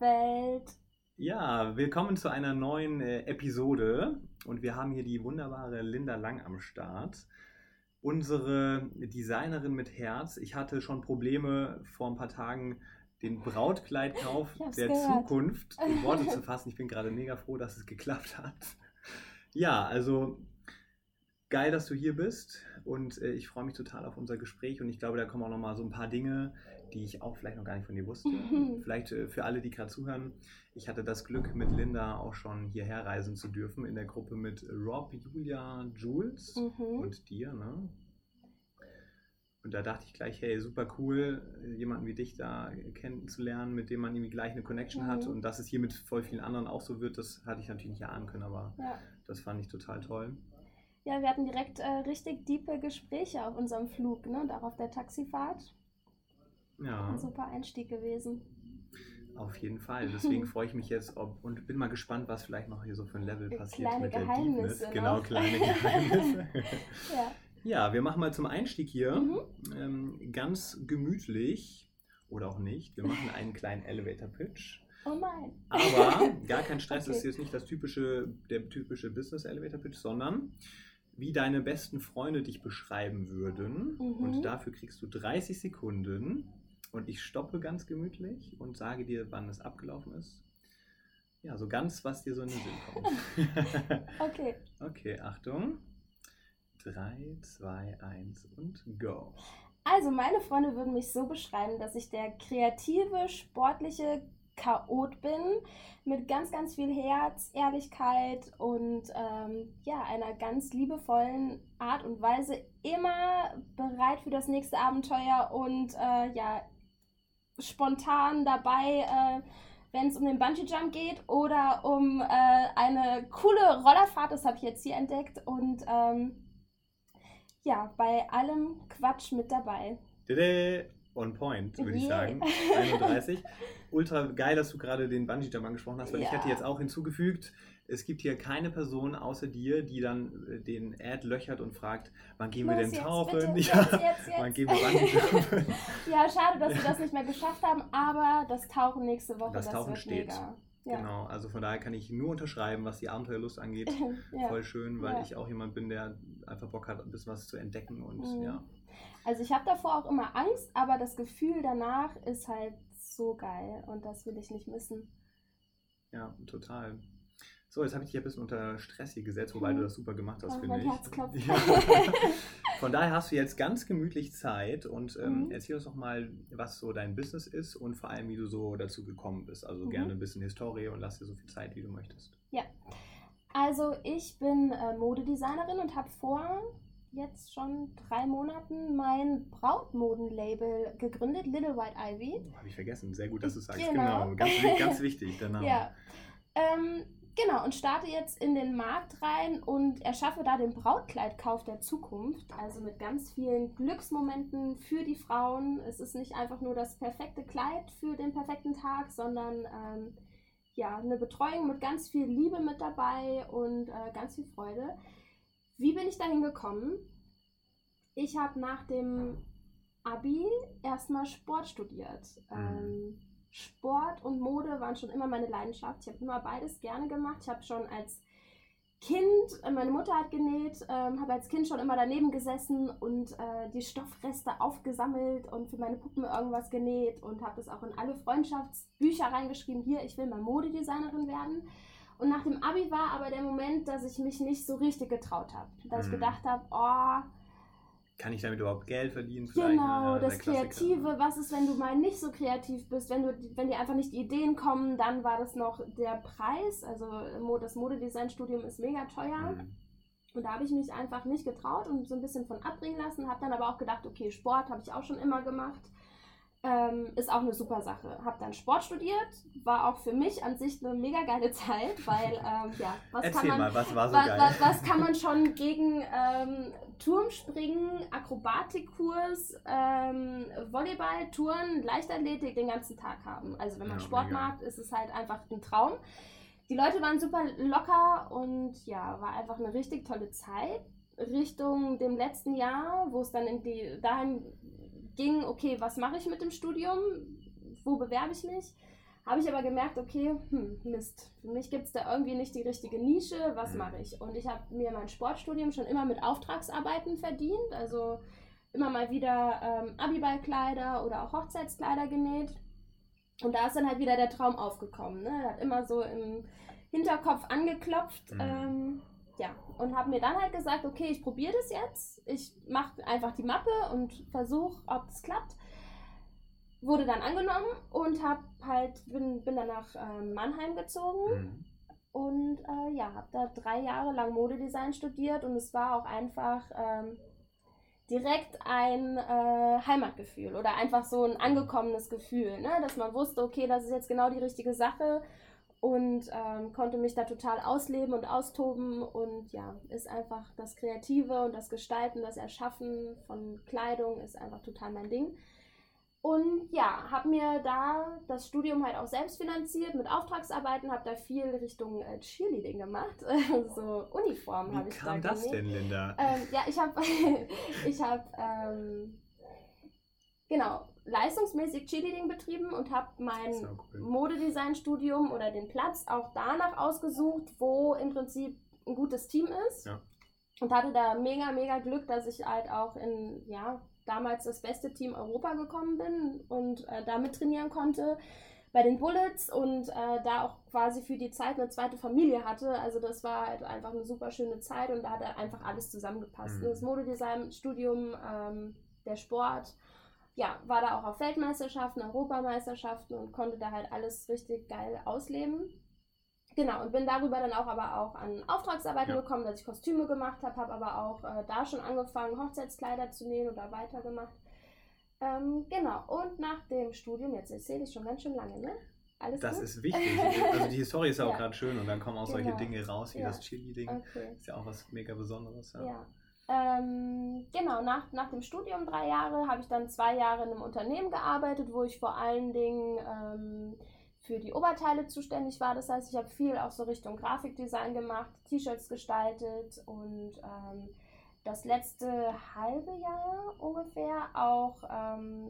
Welt? Ja, willkommen zu einer neuen äh, Episode und wir haben hier die wunderbare Linda Lang am Start. Unsere Designerin mit Herz. Ich hatte schon Probleme vor ein paar Tagen, den Brautkleidkauf der gehört. Zukunft in Worte zu fassen. Ich bin gerade mega froh, dass es geklappt hat. Ja, also geil, dass du hier bist und äh, ich freue mich total auf unser Gespräch und ich glaube, da kommen auch noch mal so ein paar Dinge, die ich auch vielleicht noch gar nicht von dir wusste. vielleicht äh, für alle, die gerade zuhören. Ich hatte das Glück, mit Linda auch schon hierher reisen zu dürfen in der Gruppe mit Rob, Julia, Jules Mhm. und dir, ne? Und da dachte ich gleich, hey, super cool, jemanden wie dich da kennenzulernen, mit dem man irgendwie gleich eine Connection hat. Mhm. Und dass es hier mit voll vielen anderen auch so wird, das hatte ich natürlich nicht ahnen können, aber Ja. das fand ich total toll. ja, wir hatten direkt äh, richtig diepe Gespräche auf unserem Flug, ne? Und auch auf der Taxifahrt. Ja, Ein super Einstieg gewesen. auf jeden Fall. Deswegen freue ich mich jetzt ob, und bin mal gespannt, was vielleicht noch hier so für ein Level passiert Kleine mit der Geheimnisse Deepness. Genau, noch. kleine Geheimnisse. Ja. ja, wir machen mal zum Einstieg hier Mhm. ähm, ganz gemütlich oder auch nicht. Wir machen einen kleinen Elevator Pitch. Oh nein. Aber gar kein Stress, Okay. das ist jetzt nicht das typische, der typische Business Elevator Pitch, sondern wie deine besten Freunde dich beschreiben würden. Mhm. Und dafür kriegst du 30 Sekunden und ich stoppe ganz gemütlich und sage dir, wann es abgelaufen ist. Ja, so ganz, was dir so in den Sinn kommt. Okay. okay, Achtung. 3, 2, 1 und go. Also, meine Freunde würden mich so beschreiben, dass ich der kreative, sportliche Chaot bin, mit ganz, ganz viel Herz, Ehrlichkeit und ähm, ja, einer ganz liebevollen Art und Weise immer bereit für das nächste Abenteuer und äh, ja, spontan dabei, äh, wenn es um den Bungee-Jump geht oder um äh, eine coole Rollerfahrt, das habe ich jetzt hier entdeckt und ähm, ja, bei allem Quatsch mit dabei. Dede, On point, würde ich sagen. 31. Ultra geil, dass du gerade den Bungee Jump angesprochen hast, weil ich Ja. hätte jetzt auch hinzugefügt, es gibt hier keine Person außer dir, die dann äh, den Ad löchert und fragt, wann gehen wir Los, denn jetzt, tauchen? bitte, Ja, jetzt, jetzt, jetzt. wann gehen wir Jumpen? Ja, schade, dass wir das nicht mehr geschafft haben, aber das Tauchen nächste Woche, Das das, Tauchen wird steht. mega. Ja. Genau, also von daher kann ich nur unterschreiben, was die Abenteuerlust angeht. ja. Voll schön, weil Ja. ich auch jemand bin, der einfach Bock hat, ein bisschen was zu entdecken und Mhm. ja. Also ich habe davor auch immer Angst, aber das Gefühl danach ist halt so geil und das will ich nicht missen. Ja, total. So, jetzt habe ich dich ein bisschen unter Stress hier gesetzt, wobei Mhm. du das super gemacht hast, Oh, finde ich. Herz klopft. Ja. Von daher hast du jetzt ganz gemütlich Zeit und ähm, Mhm. erzähl uns doch mal, was so dein Business ist und vor allem, wie du so dazu gekommen bist. Also Mhm. gerne ein bisschen Historie und lass dir so viel Zeit, wie du möchtest. Also ich bin äh, Modedesignerin und habe vor jetzt schon drei Monaten mein Brautmodenlabel gegründet, Little White Ivy. Habe ich vergessen. Sehr gut, dass du sagst. Genau. Genau. Ganz, ganz wichtig, der Name. Ja. Ähm, genau, und starte jetzt in den Markt rein und erschaffe da den Brautkleidkauf der Zukunft. Also mit ganz vielen Glücksmomenten für die Frauen. Es ist nicht einfach nur das perfekte Kleid für den perfekten Tag, sondern ähm, ja, eine Betreuung mit ganz viel Liebe mit dabei und äh, ganz viel Freude. Wie bin ich dahin gekommen? Ich habe nach dem Abi erstmal Sport studiert. Ähm, Sport und Mode waren schon immer meine Leidenschaft. Ich habe immer beides gerne gemacht. Ich habe schon als Kind, äh, meine Mutter hat genäht, ähm, habe als Kind schon immer daneben gesessen und äh, die Stoffreste aufgesammelt und für meine Puppen irgendwas genäht und habe das auch in alle Freundschaftsbücher reingeschrieben. Hier, ich will mal Modedesignerin werden. Und nach dem Abi war aber der Moment, dass ich mich nicht so richtig getraut habe. Dass ich Mhm. gedacht habe, oh, Kann ich damit überhaupt Geld verdienen? vielleicht? Genau, Ne? das. Kreative, was ist, wenn du mal nicht so kreativ bist, wenn, du, wenn dir einfach nicht die Ideen kommen, dann war das noch der Preis. Also das Modedesign-Studium ist mega teuer. Mhm. Und da habe ich mich einfach nicht getraut und so ein bisschen von abbringen lassen. Habe dann aber auch gedacht, okay, Sport habe ich auch schon immer gemacht. Ähm, ist auch eine super Sache. Hab dann Sport studiert, war auch für mich an sich eine mega geile Zeit, weil ähm, ja, was Erzähl kann man, mal, was war so was, geil? was, was kann man schon gegen ähm, Turmspringen, Akrobatikkurs, ähm, Volleyball, Touren, Leichtathletik den ganzen Tag haben? Also wenn man Ja, Sport mega. mag, ist es halt einfach ein Traum. Die Leute waren super locker und ja, war einfach eine richtig tolle Zeit. Richtung dem letzten Jahr, wo es dann in die, dahin ging, okay, was mache ich mit dem Studium? Wo bewerbe ich mich? Habe ich aber gemerkt, okay, hm, Mist, für mich gibt es da irgendwie nicht die richtige Nische, was Mhm. mache ich? Und ich habe mir mein Sportstudium schon immer mit Auftragsarbeiten verdient, also immer mal wieder ähm, Abiballkleider oder auch Hochzeitskleider genäht. Und da ist dann halt wieder der Traum aufgekommen. Ne? Hat immer so im Hinterkopf angeklopft. Mhm. Ähm, ja, und habe mir dann halt gesagt, okay, ich probiere das jetzt. Ich mache einfach die Mappe und versuche, ob es klappt. Wurde dann angenommen und hab halt, bin, bin dann nach ähm, Mannheim gezogen Mhm. und äh, ja, habe da drei Jahre lang Modedesign studiert und es war auch einfach ähm, direkt ein äh, Heimatgefühl oder einfach so ein angekommenes Gefühl, ne? dass man wusste, okay, das ist jetzt genau die richtige Sache und ähm, konnte mich da total ausleben und austoben und ja, ist einfach das Kreative und das Gestalten, das Erschaffen von Kleidung ist einfach total mein Ding. Und ja, habe mir da das Studium halt auch selbst finanziert mit Auftragsarbeiten, habe da viel Richtung äh, Cheerleading gemacht, so Uniformen habe Wie ich kam da das genäht. denn, Linda? Ähm, ja, ich habe ich hab, ähm, genau leistungsmäßig Cheerleading betrieben und habe mein cool. Modedesign-Studium oder den Platz auch danach ausgesucht, wo im Prinzip ein gutes Team ist. Ja. Und hatte da mega, mega Glück, dass ich halt auch in, ja, damals das beste Team Europa gekommen bin und äh, da mittrainieren konnte bei den Bullets und äh, da auch quasi für die Zeit eine zweite Familie hatte. Also das war halt einfach eine super schöne Zeit und da hat einfach alles zusammengepasst. Mhm. Das Modedesign, Studium, ähm, der Sport, ja, war da auch auf Weltmeisterschaften, Europameisterschaften und konnte da halt alles richtig geil ausleben. Genau, und bin darüber dann auch aber auch an Auftragsarbeiten Ja. gekommen, dass ich Kostüme gemacht habe, habe aber auch äh, da schon angefangen, Hochzeitskleider zu nähen oder weitergemacht. Ähm, genau, und nach dem Studium, jetzt erzähle ich schon ganz schön lange, ne? Alles Das gut? ist wichtig. Also die Story ist ja auch gerade schön und dann kommen auch solche Genau. Dinge raus, wie Ja. das Cheerleading. Okay. Ist ja auch was mega Besonderes. Ja. Ja. Ähm, genau, nach, nach dem Studium drei Jahre habe ich dann zwei Jahre in einem Unternehmen gearbeitet, wo ich vor allen Dingen ähm, für die Oberteile zuständig war. Das heißt, ich habe viel auch so Richtung Grafikdesign gemacht, T-Shirts gestaltet und ähm, das letzte halbe Jahr ungefähr auch ähm,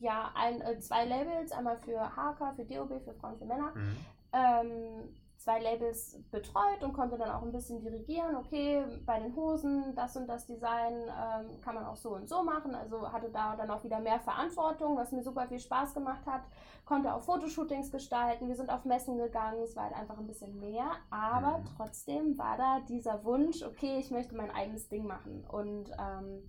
ja, ein, äh, zwei Labels, einmal für HK, für DOB, für Frauen, für Männer Mhm. ähm, zwei Labels betreut und konnte dann auch ein bisschen dirigieren, okay, bei den Hosen, das und das Design ähm, kann man auch so und so machen. Also hatte da dann auch wieder mehr Verantwortung, was mir super viel Spaß gemacht hat. Konnte auch Fotoshootings gestalten, wir sind auf Messen gegangen, es war halt einfach ein bisschen mehr, aber Mhm. trotzdem war da dieser Wunsch, okay, ich möchte mein eigenes Ding machen. Und ähm,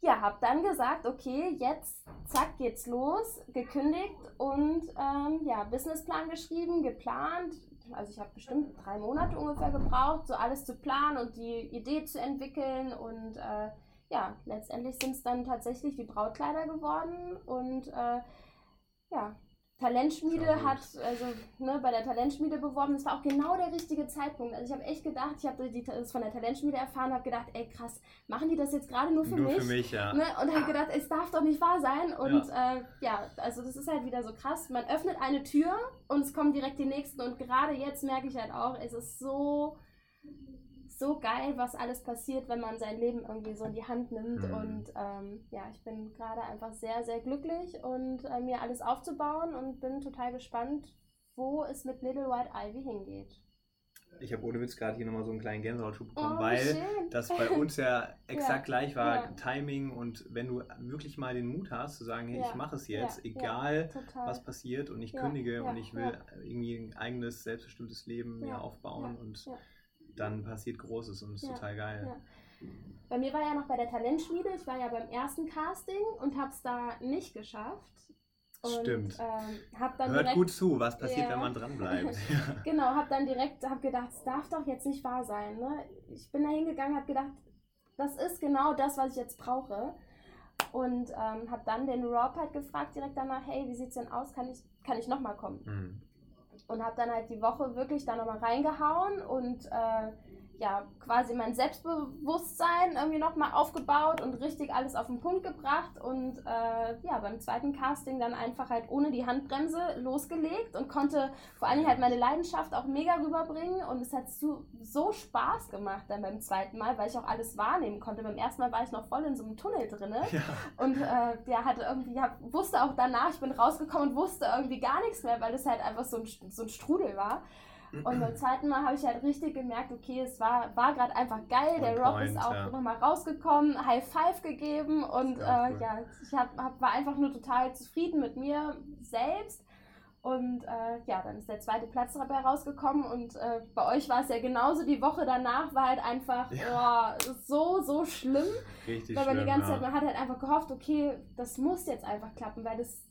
ja, habe dann gesagt, okay, jetzt zack geht's los, gekündigt und ähm, ja, Businessplan geschrieben, geplant. Also ich habe bestimmt drei Monate ungefähr gebraucht, so alles zu planen und die Idee zu entwickeln und äh, ja, letztendlich sind es dann tatsächlich die Brautkleider geworden und äh, ja, Talentschmiede hat, also ne, bei der Talentschmiede beworben, das war auch genau der richtige Zeitpunkt. Also ich habe echt gedacht, ich habe das von der Talentschmiede erfahren, habe gedacht, ey krass, machen die das jetzt gerade nur für Nur mich? für mich, ja. Ne? Und habe gedacht, es darf doch nicht wahr sein. Und ja. Äh, ja, also das ist halt wieder so krass. Man öffnet eine Tür und es kommen direkt die nächsten. Und gerade jetzt merke ich halt auch, es ist so, so geil, was alles passiert, wenn man sein Leben irgendwie so in die Hand nimmt. Mhm. Und ähm, ja, ich bin gerade einfach sehr, sehr glücklich und äh, mir alles aufzubauen und bin total gespannt, wo es mit Little White Ivy hingeht. Ich habe ohne Witz gerade hier nochmal so einen kleinen Gänsehautschub bekommen, Oh, weil schön. das bei uns ja exakt gleich war, ja. Timing und wenn du wirklich mal den Mut hast zu sagen, hey, Ja, ich mache es jetzt, ja, egal was passiert und ich Ja, kündige ja, und ich will irgendwie ein eigenes, selbstbestimmtes Leben mir Ja, aufbauen ja, und ja. Dann passiert Großes und ist Ja, total geil. ja. Bei mir war ja noch bei der Talentschmiede, ich war ja beim ersten Casting und habe es da nicht geschafft. Und, Stimmt. Ähm, hab dann Hört direkt, gut zu, was passiert, Ja. wenn man dranbleibt. Ja. Genau, habe dann direkt hab gedacht, es darf doch jetzt nicht wahr sein. Ne? Ich bin da hingegangen, habe gedacht, das ist genau das, was ich jetzt brauche. Und ähm, habe dann den Rob halt gefragt direkt danach, hey, wie sieht's denn aus? Kann ich, kann ich nochmal kommen? Mhm. Und habe dann halt die Woche wirklich da nochmal reingehauen und äh, ja, quasi mein Selbstbewusstsein irgendwie nochmal aufgebaut und richtig alles auf den Punkt gebracht und äh, ja, beim zweiten Casting dann einfach halt ohne die Handbremse losgelegt und konnte vor allem halt meine Leidenschaft auch mega rüberbringen und es hat so, so Spaß gemacht dann beim zweiten Mal, weil ich auch alles wahrnehmen konnte. Beim ersten Mal war ich noch voll in so einem Tunnel drin Ja. und äh, der hatte irgendwie, ja, wusste auch danach, ich bin rausgekommen und wusste irgendwie gar nichts mehr, weil das halt einfach so ein, so ein Strudel war. Und beim zweiten Mal habe ich halt richtig gemerkt, okay, es war, war gerade einfach geil. Der point, ist auch ja. nochmal rausgekommen, High Five gegeben und Sehr äh, cool. ja, ich hab, hab, war einfach nur total zufrieden mit mir selbst. Und äh, ja, dann ist der zweite Platz dabei rausgekommen und äh, bei euch war es ja genauso. Die Woche danach war halt einfach Ja. oh, so, so schlimm. Richtig Weil man schlimm, die ganze ja. Zeit, man hat halt einfach gehofft, okay, das muss jetzt einfach klappen, weil das.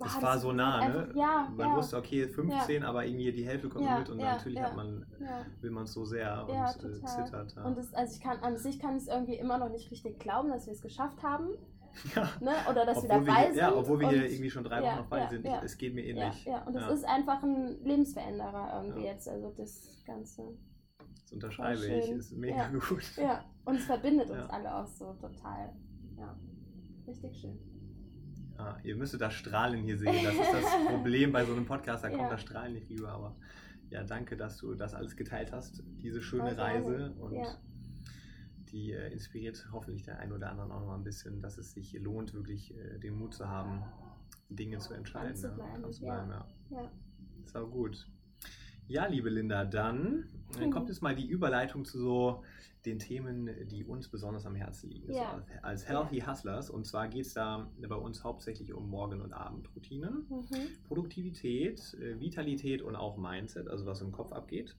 Es war das so nah, einfach- ne? Ja, Man ja, wusste, okay, 15, aber irgendwie die Hälfte kommt Ja, mit und ja, natürlich ja. hat man, ja. will man es so sehr und Ja, äh, zittert. Ja. Und das, also ich kann an sich kann ich es irgendwie immer noch nicht richtig glauben, dass wir es geschafft haben. ja. Ne? Oder dass wir obwohl dabei wir, sind. ja, obwohl wir hier irgendwie schon drei Wochen ja, noch bei ja, sind. ja. Ich, es geht mir ja, ähnlich. ja, und es Ja. ist einfach ein Lebensveränderer irgendwie Ja. jetzt, also das Ganze. Das unterschreibe ich. Ist mega Ja. gut. Ja, und es verbindet uns Ja. alle auch so total. Ja, richtig schön. Ja, ihr müsstet das Strahlen hier sehen. Das ist das Problem bei so einem Podcast. Da kommt Ja. das Strahlen nicht rüber. Aber ja, danke, dass du das alles geteilt hast. Diese schöne gerne. Reise. Und Ja. die äh, inspiriert hoffentlich der einen oder anderen auch noch mal ein bisschen, dass es sich lohnt, wirklich äh, den Mut zu haben, Dinge zu entscheiden. Dran zu ja. bleiben, Dran zu ja. ja. Ja. Ist auch gut. Ja, liebe Linda, dann Mhm. kommt jetzt mal die Überleitung zu so den Themen, die uns besonders am Herzen liegen. Ja. So, als Healthy Hustlers. Und zwar geht es da bei uns hauptsächlich um Morgen- und Abendroutinen, Mhm. Produktivität, äh, Vitalität und auch Mindset, also was im Kopf abgeht.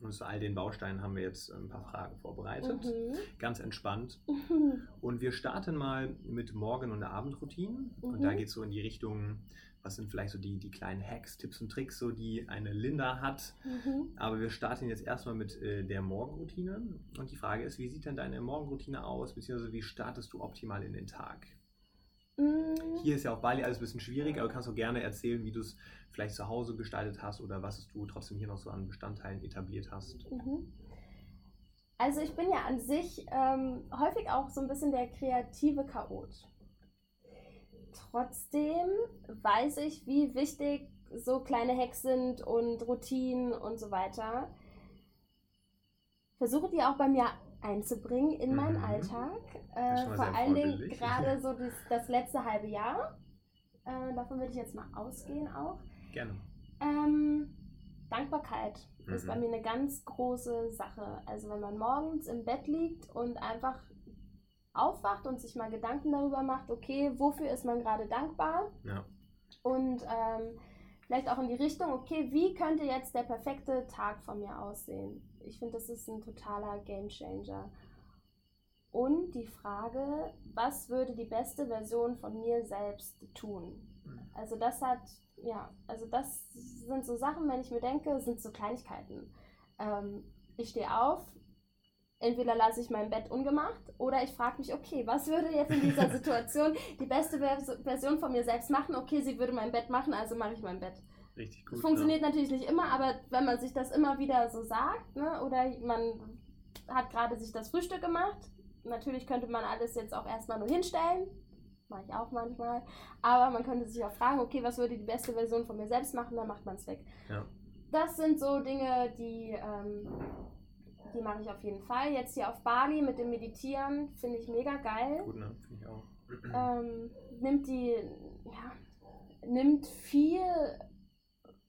Und zu all den Bausteinen haben wir jetzt ein paar Fragen vorbereitet. Mhm. Ganz entspannt. Mhm. Und wir starten mal mit Morgen- und Abendroutinen. Und da Mhm. geht es so in die Richtung, was sind vielleicht so die, die kleinen Hacks, Tipps und Tricks, so die eine Linda hat. Mhm. Aber wir starten jetzt erstmal mit äh, der Morgenroutine. Und die Frage ist, wie sieht denn deine Morgenroutine aus, beziehungsweise wie startest du optimal in den Tag? Mhm. Hier ist ja auf Bali alles ein bisschen schwierig, aber du kannst auch gerne erzählen, wie du es vielleicht zu Hause gestaltet hast oder was du trotzdem hier noch so an Bestandteilen etabliert hast. Mhm. Also ich bin ja an sich ähm, häufig auch so ein bisschen der kreative Chaot. Trotzdem weiß ich, wie wichtig so kleine Hacks sind und Routinen und so weiter. Versuche die auch bei mir einzubringen in meinen Mhm. Alltag. Das Äh, ist vor allen Dingen gerade so das, das letzte halbe Jahr. Äh, davon würde ich jetzt mal ausgehen auch. Gerne. Ähm, Dankbarkeit ist Mhm. bei mir eine ganz große Sache. Also wenn man morgens im Bett liegt und einfach aufwacht und sich mal Gedanken darüber macht, okay, wofür ist man gerade dankbar? Ja. Und ähm, vielleicht auch in die Richtung, okay, wie könnte jetzt der perfekte Tag von mir aussehen? Ich finde, das ist ein totaler Gamechanger. Und die Frage, was würde die beste Version von mir selbst tun? Mhm. Also das hat, ja, also das sind so Sachen, wenn ich mir denke, sind so Kleinigkeiten. Ähm, ich stehe auf, entweder lasse ich mein Bett ungemacht oder ich frage mich, okay, was würde jetzt in dieser Situation die beste Vers Version von mir selbst machen? Okay, sie würde mein Bett machen, also mache ich mein Bett. Richtig Das gut. funktioniert natürlich nicht immer, aber wenn man sich das immer wieder so sagt, ne, oder man hat gerade sich das Frühstück gemacht, natürlich könnte man alles jetzt auch erstmal nur hinstellen, mache ich auch manchmal, aber man könnte sich auch fragen, okay, was würde die beste Version von mir selbst machen, dann macht man es weg. Ja. Das sind so Dinge, die, ähm, die mache ich auf jeden Fall. Jetzt hier auf Bali mit dem Meditieren finde ich mega geil. Gut, ne? Finde ich auch. ähm, nimmt die, ja, nimmt viel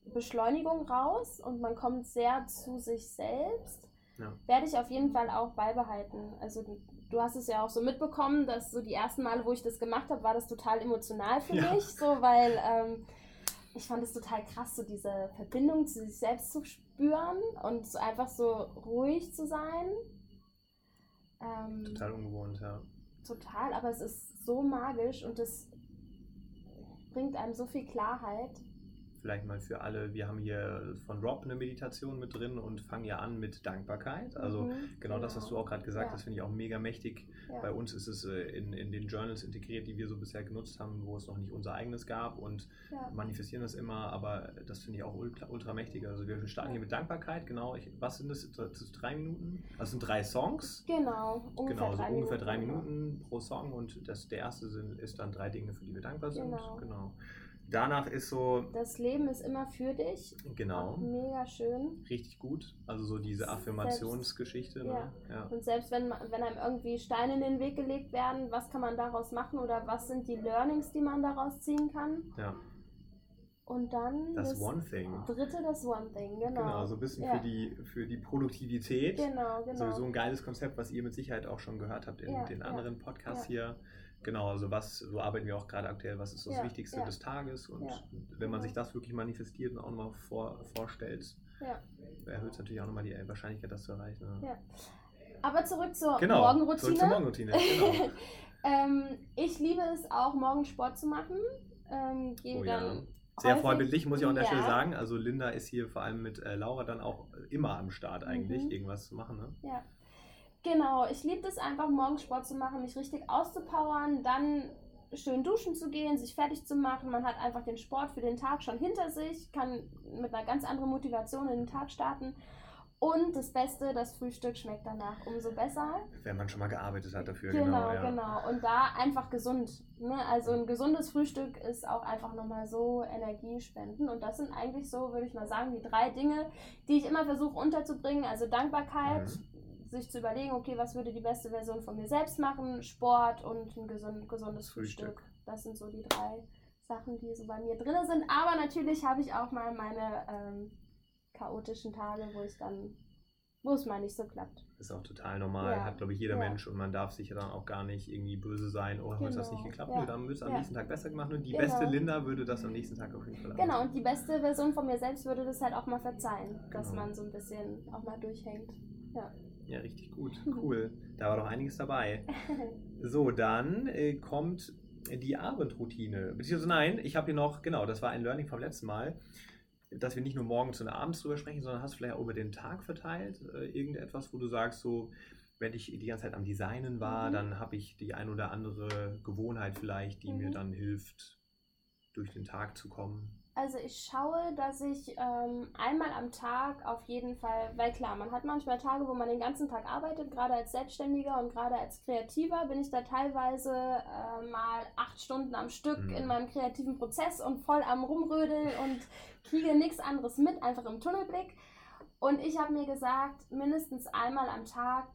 Beschleunigung raus und man kommt sehr zu sich selbst. Ja. Werde ich auf jeden Fall auch beibehalten. Also du, du hast es ja auch so mitbekommen, dass so die ersten Male, wo ich das gemacht habe, war das total emotional für Ja. mich, so weil ähm, ich fand es total krass, so diese Verbindung zu sich selbst zu spüren und so einfach so ruhig zu sein. Ähm, Total ungewohnt, ja. Total, aber es ist so magisch und es bringt einem so viel Klarheit. Vielleicht mal für alle, wir haben hier von Rob eine Meditation mit drin und fangen ja an mit Dankbarkeit. Also Mhm, genau, das, was du auch gerade gesagt Ja. hast, finde ich auch mega mächtig. Ja. Bei uns ist es äh, in, in den Journals integriert, die wir so bisher genutzt haben, wo es noch nicht unser eigenes gab und Ja. manifestieren das immer, aber das finde ich auch ultra, ultra mächtig. Also wir starten hier mit Dankbarkeit, genau. Ich, was sind das? Das drei Minuten? Also es sind drei Songs. Genau, ungefähr genau, so drei ungefähr drei genau. Minuten pro Song und das, der erste sind, ist dann drei Dinge, für die wir dankbar sind. Genau. genau. Danach ist so, Das Leben ist immer für dich. Genau, mega schön. richtig gut. Also so diese Affirmationsgeschichte. Ne? ja. Ja. Und selbst wenn, wenn einem irgendwie Steine in den Weg gelegt werden, was kann man daraus machen oder was sind die Learnings, die man daraus ziehen kann? ja, Und dann das One Thing. dritte, das One Thing, genau. Genau, so ein bisschen Ja. für, die, für die Produktivität. Genau, genau. Sowieso ein geiles Konzept, was ihr mit Sicherheit auch schon gehört habt in Ja, den anderen Podcasts hier. Genau, also was, so arbeiten wir auch gerade aktuell, was ist das Ja, Wichtigste ja. des Tages und Ja, wenn man genau. sich das wirklich manifestiert und auch nochmal vor, vorstellt, erhöht es natürlich auch nochmal die Wahrscheinlichkeit, das zu erreichen. Aber zurück zur Genau, Morgenroutine. zurück zur Morgenroutine, genau. ähm, ich liebe es auch, morgens Sport zu machen. Ähm, gehe Oh dann Sehr vorbildlich, muss ich auch an der Ja. Stelle sagen. Also Linda ist hier vor allem mit äh, Laura dann auch immer am Start eigentlich, Mhm. irgendwas zu machen. Ne? Ja. Genau, ich liebe es einfach, morgens Sport zu machen, mich richtig auszupowern, dann schön duschen zu gehen, sich fertig zu machen. Man hat einfach den Sport für den Tag schon hinter sich, kann mit einer ganz anderen Motivation in den Tag starten. Und das Beste, das Frühstück schmeckt danach umso besser. Wenn man schon mal gearbeitet hat dafür, Genau, genau. genau. ja. Und da einfach gesund. Ne? Also ein gesundes Frühstück ist auch einfach nochmal so Energiespenden. Und das sind eigentlich so, würde ich mal sagen, die drei Dinge, die ich immer versuche unterzubringen. Also Dankbarkeit, Mhm. Sich zu überlegen, okay, was würde die beste Version von mir selbst machen, Sport und ein gesund, gesundes Frühstück. Frühstück. Das sind so die drei Sachen, die so bei mir drin sind. Aber natürlich habe ich auch mal meine ähm, chaotischen Tage, wo ich dann, wo es mal nicht so klappt. Ist auch total normal, Ja. hat glaube ich jeder Ja. Mensch und man darf sich ja dann auch gar nicht irgendwie böse sein, oh, heute hat das Genau. nicht geklappt, Ja. Dann wird es am Ja. nächsten Tag besser gemacht und die Genau. beste Linda würde das am nächsten Tag auf jeden Fall Genau, und die beste Version von mir selbst würde das halt auch mal verzeihen, dass Genau. man so ein bisschen auch mal durchhängt. Ja. Ja, richtig gut, cool. Da war doch einiges dabei. So, dann äh, kommt die Abendroutine. Beziehungsweise nein, ich habe hier noch, genau, das war ein Learning vom letzten Mal, dass wir nicht nur morgens und abends drüber sprechen, sondern hast du vielleicht auch über den Tag verteilt äh, irgendetwas, wo du sagst, so, wenn ich die ganze Zeit am Designen war, Mhm. dann habe ich die ein oder andere Gewohnheit vielleicht, die mir Mhm. dann hilft, durch den Tag zu kommen. Also ich schaue, dass ich ähm, einmal am Tag auf jeden Fall, weil klar, man hat manchmal Tage, wo man den ganzen Tag arbeitet, gerade als Selbstständiger und gerade als Kreativer bin ich da teilweise äh, mal acht Stunden am Stück Mhm. in meinem kreativen Prozess und voll am Rumrödeln und kriege nichts anderes mit, einfach im Tunnelblick. Und ich habe mir gesagt, mindestens einmal am Tag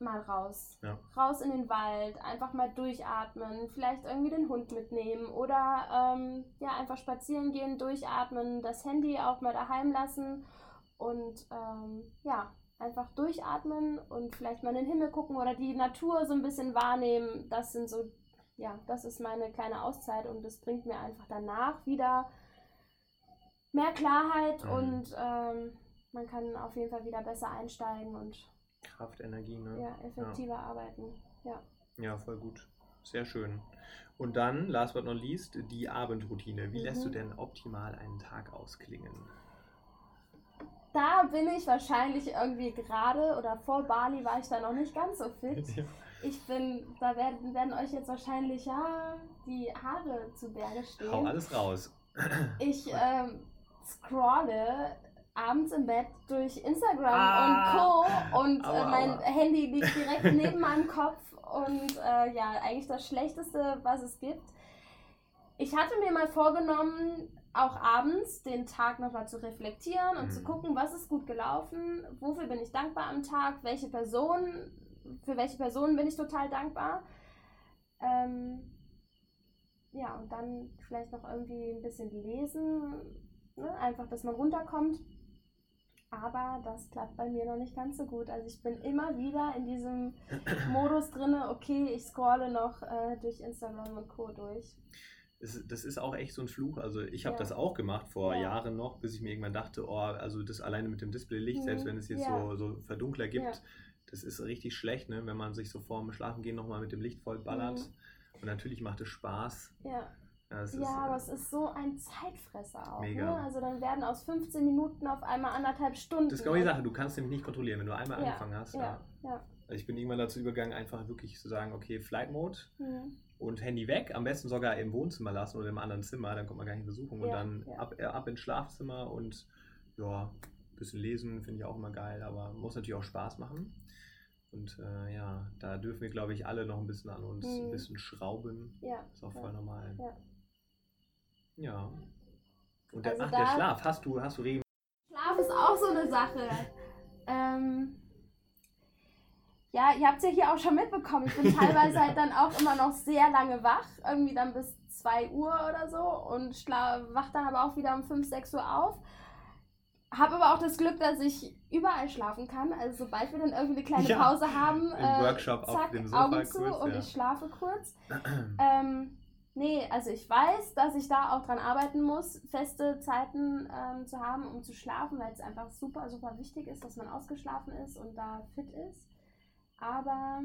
mal raus. Ja. Raus in den Wald, einfach mal durchatmen, vielleicht irgendwie den Hund mitnehmen oder ähm, ja, einfach spazieren gehen, durchatmen, das Handy auch mal daheim lassen und ähm, ja, einfach durchatmen und vielleicht mal in den Himmel gucken oder die Natur so ein bisschen wahrnehmen. Das sind so, ja, das ist meine kleine Auszeit und das bringt mir einfach danach wieder mehr Klarheit Mhm. und ähm, man kann auf jeden Fall wieder besser einsteigen und Kraft, Energie, ne? ja, effektiver arbeiten. Ja. Ja, voll gut. Sehr schön. Und dann, last but not least, die Abendroutine. Wie lässt Mhm. du denn optimal einen Tag ausklingen? Da bin ich wahrscheinlich irgendwie gerade oder vor Bali war ich da noch nicht ganz so fit. Ich bin, da werden, werden euch jetzt wahrscheinlich ja die Haare zu Berge stehen. Hau alles raus. Ich ähm, scrolle abends im Bett durch Instagram Ah, und Co. Und äh, aua, mein aua. Handy liegt direkt neben meinem Kopf und äh, ja, eigentlich das Schlechteste, was es gibt. Ich hatte mir mal vorgenommen, auch abends den Tag nochmal zu reflektieren und Mhm. zu gucken, was ist gut gelaufen, wofür bin ich dankbar am Tag, welche Person, für welche Personen bin ich total dankbar. Ähm, ja, und dann vielleicht noch irgendwie ein bisschen lesen, ne? einfach, dass man runterkommt. Aber das klappt bei mir noch nicht ganz so gut. Also ich bin immer wieder in diesem Modus drinne, okay, ich scrolle noch äh, durch Instagram und Co. durch. Das, ist auch echt so ein Fluch. Also ich habe Ja. das auch gemacht vor Ja. Jahren noch, bis ich mir irgendwann dachte, oh, also das alleine mit dem Displaylicht, Mhm. selbst wenn es jetzt Ja. so, so Verdunkler gibt, das ist richtig schlecht, ne? wenn man sich so vorm Schlafengehen nochmal mit dem Licht voll ballert. Mhm. Und natürlich macht es Spaß, Ja, Ja, Ja, ist, äh, aber es ist so ein Zeitfresser auch. Mega. Ne? Also dann werden aus 15 Minuten auf einmal anderthalb Stunden. Das ist genau die Sache, du kannst nämlich nicht kontrollieren, wenn du einmal Ja, angefangen hast. ja, Ja. Also ich bin irgendwann dazu übergegangen, einfach wirklich zu sagen, okay, Flight Mode Mhm. und Handy weg, am besten sogar im Wohnzimmer lassen oder im anderen Zimmer, dann kommt man gar nicht in Besuchung und dann ab, äh, ab ins Schlafzimmer und ja, ein bisschen lesen finde ich auch immer geil, aber muss natürlich auch Spaß machen. Und äh, ja, da dürfen wir, glaube ich, alle noch ein bisschen an uns ein Mhm. bisschen schrauben. Ja. Ist auch voll normal. Ja. Ja. Und der, Also ach, der Schlaf, hast du, hast du Regen? Schlaf ist auch so eine Sache. Ähm, ja, ihr habt es ja hier auch schon mitbekommen. Ich bin teilweise halt dann auch immer noch sehr lange wach, irgendwie dann bis 2 Uhr oder so und wach dann aber auch wieder um 5, 6 Uhr auf. Habe aber auch das Glück, dass ich überall schlafen kann. Also sobald wir dann irgendwie eine kleine Ja, Pause haben, im äh, zack, Augen zu kurz, und ja. ich schlafe kurz. Ähm, nee, also ich weiß, dass ich da auch dran arbeiten muss, feste Zeiten ähm, zu haben, um zu schlafen, weil es einfach super, super wichtig ist, dass man ausgeschlafen ist und da fit ist. Aber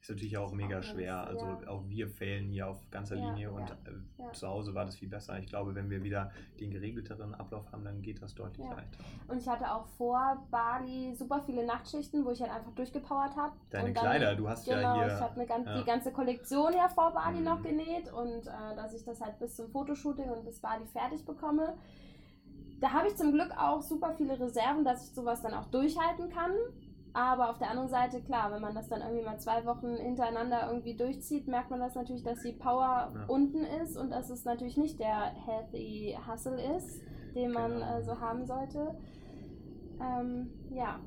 Ist natürlich auch mega Auch schwer. alles, Also ja. auch wir fehlen hier auf ganzer Linie und ja, äh, ja. zu Hause war das viel besser. Ich glaube, wenn wir wieder den geregelteren Ablauf haben, dann geht das deutlich leichter. und ich hatte auch vor Bali super viele Nachtschichten, wo ich halt einfach durchgepowert habe. Deine und dann, Kleider, du hast Genau, ja hier. ich habe ganz, die ganze Kollektion ja vor Bali Mhm. noch genäht und äh, dass ich das halt bis zum Fotoshooting und bis Bali fertig bekomme. Da habe ich zum Glück auch super viele Reserven, dass ich sowas dann auch durchhalten kann. Aber auf der anderen Seite, klar, wenn man das dann irgendwie mal zwei Wochen hintereinander irgendwie durchzieht, merkt man das natürlich, dass die Power Ja. unten ist und dass es natürlich nicht der healthy Hustle ist, den man Genau. äh, so haben sollte. Ähm, ja,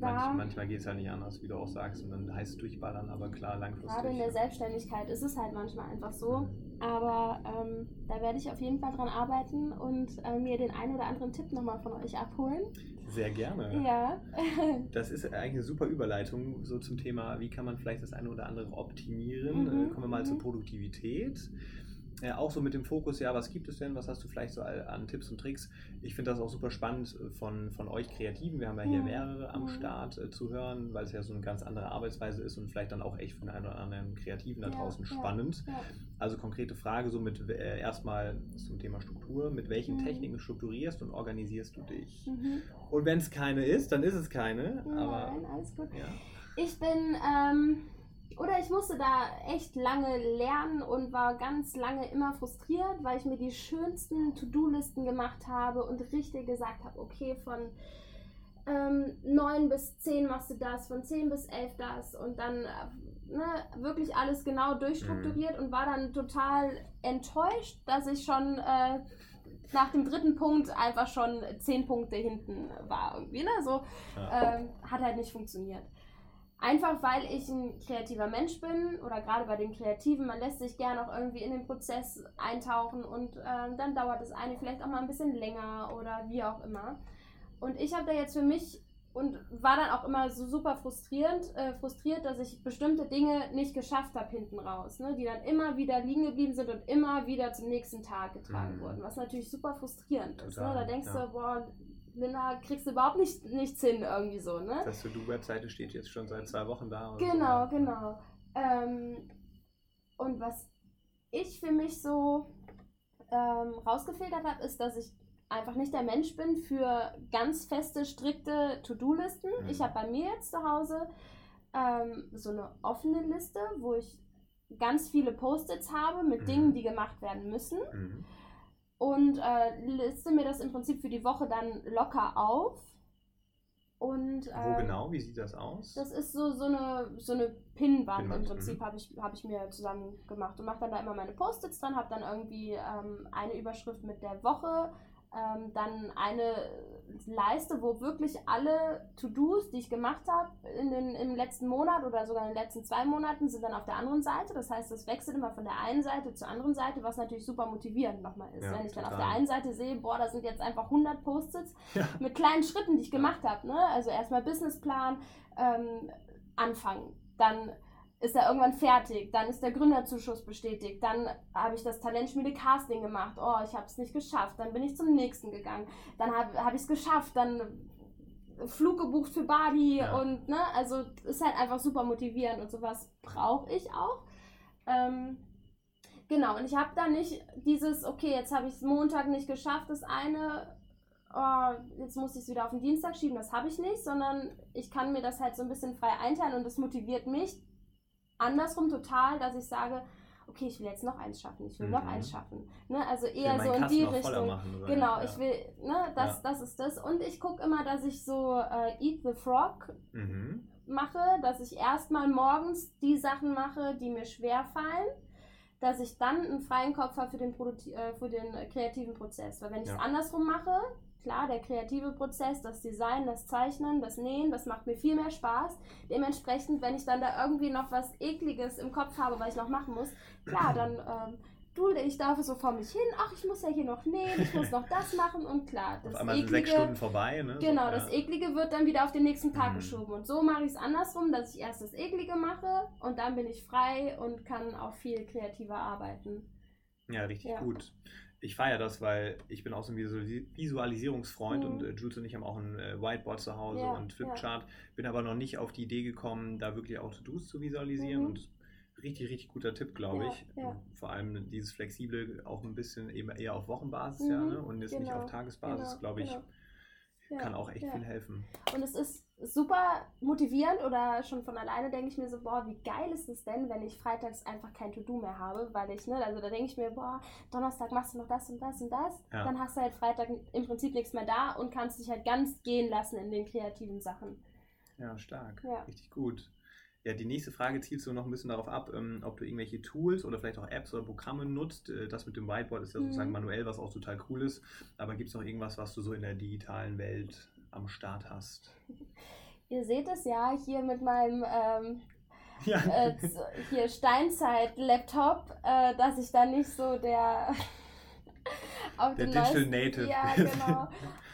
Manch, manchmal geht es halt nicht anders, wie du auch sagst, und dann heißt es durchballern, aber klar, langfristig. gerade in der Selbstständigkeit ist es halt manchmal einfach so. Aber ähm, da werde ich auf jeden Fall dran arbeiten und äh, mir den einen oder anderen Tipp nochmal von euch abholen. Sehr gerne. Ja. Das ist eigentlich eine super Überleitung so zum Thema, wie kann man vielleicht das eine oder andere optimieren. Mhm, Äh, Kommen wir mal mhm. zur Produktivität. Äh, auch so mit dem Fokus, ja, was gibt es denn? Was hast du vielleicht so an Tipps und Tricks? Ich finde das auch super spannend äh, von, von euch Kreativen. Wir haben ja hier mehrere am. Start äh, zu hören, weil es ja so eine ganz andere Arbeitsweise ist und vielleicht dann auch echt für den einen oder anderen Kreativen da Ja, draußen ja. spannend. ja. Also konkrete Frage so mit äh, erstmal zum Thema Struktur. Mit welchen Mhm. Techniken strukturierst und organisierst du dich? Mhm. Und wenn es keine ist, dann ist es keine. Aber Nein, alles gut. ja. Ich bin, ähm, oder ich musste da echt lange lernen und war ganz lange immer frustriert, weil ich mir die schönsten To-Do-Listen gemacht habe und richtig gesagt habe, okay, von ähm, 9 bis 10 machst du das, von 10 bis 11 das und dann äh, ne, wirklich alles genau durchstrukturiert und war dann total enttäuscht, dass ich schon äh, nach dem dritten Punkt einfach schon 10 Punkte hinten war irgendwie, ne? So, Ja. ähm, hat halt nicht funktioniert. Einfach weil ich ein kreativer Mensch bin oder gerade bei den Kreativen, man lässt sich gerne auch irgendwie in den Prozess eintauchen und ähm, dann dauert das eine vielleicht auch mal ein bisschen länger oder wie auch immer. Und ich habe da jetzt für mich und war dann auch immer so super frustrierend, äh, frustriert, dass ich bestimmte Dinge nicht geschafft habe hinten raus, ne? die dann immer wieder liegen geblieben sind und immer wieder zum nächsten Tag getragen Mhm. wurden, was natürlich super frustrierend ist. Ne? Total, Da denkst ja. du, boah, Linda, kriegst du überhaupt nicht, nichts hin irgendwie so, ne? Das To-Do-Webseite steht jetzt schon seit zwei Wochen da. so, Genau, ja. genau. Ähm, und was ich für mich so ähm, rausgefiltert habe, ist, dass ich einfach nicht der Mensch bin für ganz feste, strikte To-Do-Listen. Mhm. Ich habe bei mir jetzt zu Hause ähm, so eine offene Liste, wo ich ganz viele Post-its habe mit Mhm. Dingen, die gemacht werden müssen Mhm. Und äh, liste mir das im Prinzip für die Woche dann locker auf. Und, Wo äh, genau? Wie sieht das aus? das ist so, so eine, so eine Pinnwand im Prinzip, mhm. habe ich, hab ich mir zusammen gemacht und mache dann da immer meine Post-its dran, habe dann irgendwie ähm, eine Überschrift mit der Woche, ähm, dann eine Leiste, wo wirklich alle To-Dos, die ich gemacht habe in den, im letzten Monat oder sogar in den letzten zwei Monaten, sind dann auf der anderen Seite. Das heißt, es wechselt immer von der einen Seite zur anderen Seite, was natürlich super motivierend nochmal ist. Ja, Wenn ich dann auf total. der einen Seite sehe, boah, da sind jetzt einfach 100 Post-its, Ja. mit kleinen Schritten, die ich gemacht habe. Ne? Also erstmal Businessplan ähm, anfangen. Dann ist er irgendwann fertig. Dann ist der Gründerzuschuss bestätigt. Dann habe ich das Talentschmiede Casting gemacht. Oh, ich habe es nicht geschafft. Dann bin ich zum nächsten gegangen. Dann habe hab ich es geschafft. Dann Flug gebucht für Bali Ja. und ne, also ist halt einfach super motivierend und sowas brauche ich auch. Ähm, Genau, und ich habe da nicht dieses, okay, jetzt habe ich es Montag nicht geschafft, das eine, oh, jetzt muss ich es wieder auf den Dienstag schieben, das habe ich nicht, sondern ich kann mir das halt so ein bisschen frei einteilen und das motiviert mich andersrum total, dass ich sage, okay, ich will jetzt noch eins schaffen, ich will mhm. noch eins schaffen. Ne? Also eher so in die Richtung. Machen, genau, ja. ich will, ne, das, ja. das ist das. Und ich gucke immer, dass ich so äh, Eat the Frog mhm. mache, dass ich erstmal morgens die Sachen mache, die mir schwer fallen dass ich dann einen freien Kopf habe für den, Produkt, äh, für den kreativen Prozess. Weil wenn ich es ja. andersrum mache, klar, der kreative Prozess, das Design, das Zeichnen, das Nähen, das macht mir viel mehr Spaß. Dementsprechend, wenn ich dann da irgendwie noch was Ekliges im Kopf habe, was ich noch machen muss, klar, dann ähm, dulde ich dafür so vor mich hin. Ach, ich muss ja hier noch nähen, ich muss noch das machen und klar, das auf einmal Eklige, sechs Stunden vorbei. Ne? Genau, das Eklige wird dann wieder auf den nächsten Tag mhm. geschoben. Und so mache ich es andersrum, dass ich erst das Eklige mache und dann bin ich frei und kann auch viel kreativer arbeiten. Ja, richtig ja. gut ich feiere das, weil ich bin auch so ein Visualisierungsfreund mhm. und äh, Jules und ich haben auch ein äh, Whiteboard zu Hause ja, und Flipchart. Ja. Bin aber noch nicht auf die Idee gekommen, da wirklich auch To-Dos zu visualisieren mhm. und richtig, richtig guter Tipp, glaube ich. Ja, Vor allem dieses Flexible auch ein bisschen eben eher auf Wochenbasis mhm, ja, ne? und jetzt genau, nicht auf Tagesbasis, genau, glaube ich. Genau ja, kann auch echt ja. viel helfen. Und es ist super motivierend oder schon von alleine denke ich mir so, boah, wie geil ist es denn, wenn ich freitags einfach kein To-Do mehr habe, weil ich, ne, also da denke ich mir, boah, Donnerstag machst du noch das und das und das, ja. dann hast du halt Freitag im Prinzip nichts mehr da und kannst dich halt ganz gehen lassen in den kreativen Sachen. Ja, stark. Richtig gut. Ja, die nächste Frage zielt so noch ein bisschen darauf ab, ähm, ob du irgendwelche Tools oder vielleicht auch Apps oder Programme nutzt. Äh, das mit dem Whiteboard ist ja sozusagen mhm. manuell, was auch total cool ist. Aber gibt es noch irgendwas, was du so in der digitalen Welt am Start hast? Ihr seht es ja hier mit meinem ähm, ja. äh, hier Steinzeit-Laptop, äh, dass ich da nicht so der auf der Digital Native. Ja, genau.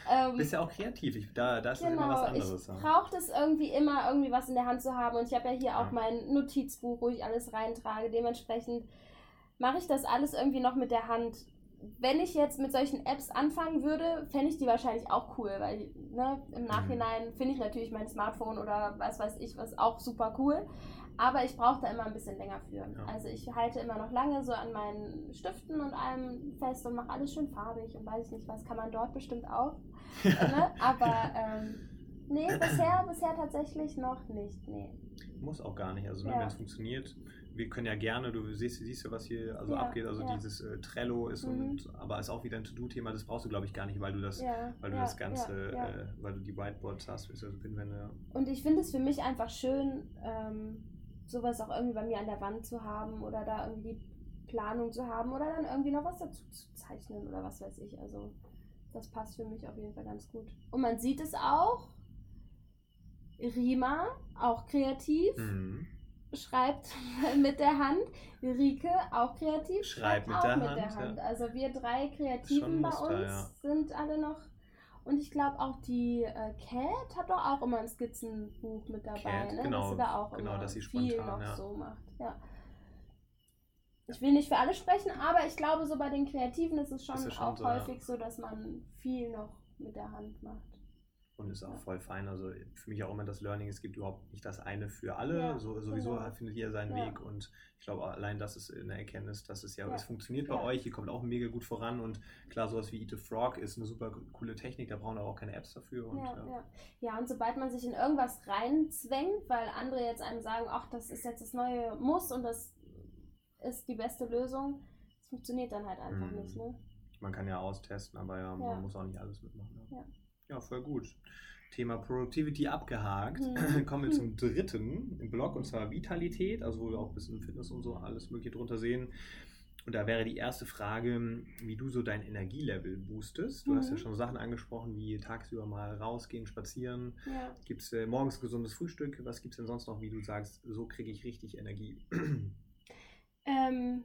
Ähm, Bist ja auch kreativ, ich, da, da ist genau, immer was anderes. Ich brauche das irgendwie immer, irgendwie was in der Hand zu haben. Und ich habe ja hier ja. auch mein Notizbuch, wo ich alles reintrage. Dementsprechend mache ich das alles irgendwie noch mit der Hand. Wenn ich jetzt mit solchen Apps anfangen würde, fände ich die wahrscheinlich auch cool, weil ne, im mhm. Nachhinein finde ich natürlich mein Smartphone oder was weiß ich was auch super cool. Aber ich brauche da immer ein bisschen länger für. Ja. Also ich halte immer noch lange so an meinen Stiften und allem fest und mache alles schön farbig und weiß ich nicht was, kann man dort bestimmt auch. ne? Aber ähm, nee, bisher, bisher tatsächlich noch nicht. Nee. Muss auch gar nicht. Also ne, ja. wenn es funktioniert, wir können ja gerne, du siehst, siehst ja, was hier also ja, abgeht, also ja. dieses äh, Trello ist mhm. und aber ist auch wieder ein To-Do-Thema, das brauchst du glaube ich gar nicht, weil du das, ja, weil du das Ganze, äh, weil du die Whiteboards hast, also Pinwände. Und ich finde es für mich einfach schön, ähm, sowas auch irgendwie bei mir an der Wand zu haben oder da irgendwie Planung zu haben oder dann irgendwie noch was dazu zu zeichnen oder was weiß ich. Also das passt für mich auf jeden Fall ganz gut. Und man sieht es auch. Rima, auch kreativ, mhm. schreibt mit der Hand. Rike, auch kreativ, schreibt, schreibt mit, auch der, mit Hand, der Hand. Ja. Also wir drei Kreativen bei uns ja. sind alle noch und ich glaube auch die äh, Cat hat doch auch immer ein Skizzenbuch mit dabei, Cat, ne? genau, dass sie da auch genau, immer dass sie viel spontan, noch ja. so macht. Ja. Ich will nicht für alle sprechen, aber ich glaube, so bei den Kreativen ist es schon, ist schon auch so, häufig ja. so, dass man viel noch mit der Hand macht. Und ist auch ja. voll fein. Also für mich auch immer das Learning, es gibt überhaupt nicht das eine für alle. Ja, so, sowieso genau. findet jeder seinen ja. Weg. Und ich glaube, allein das ist eine Erkenntnis, dass es ja, es funktioniert bei euch, ihr kommt auch mega gut voran. Und klar, sowas wie Eat a Frog ist eine super coole Technik, da brauchen wir auch keine Apps dafür. Und, ja, ja. und sobald man sich in irgendwas reinzwängt, weil andere jetzt einem sagen, ach, das ist jetzt das neue Muss und das ist die beste Lösung, das funktioniert dann halt einfach mhm. nicht. Ne? Man kann ja austesten, aber ja, man muss auch nicht alles mitmachen. Ja. Ja, voll gut. Thema Productivity abgehakt. Mhm. Kommen wir zum dritten im Blog und zwar Vitalität, also wo wir auch ein bisschen Fitness und so alles Mögliche drunter sehen. Und da wäre die erste Frage, wie du so dein Energielevel boostest. Du mhm. hast ja mhm. schon Sachen angesprochen, wie tagsüber mal rausgehen, spazieren. Ja. Gibt es äh, morgens gesundes Frühstück? Was gibt es denn sonst noch, wie du sagst, so kriege ich richtig Energie? Ähm,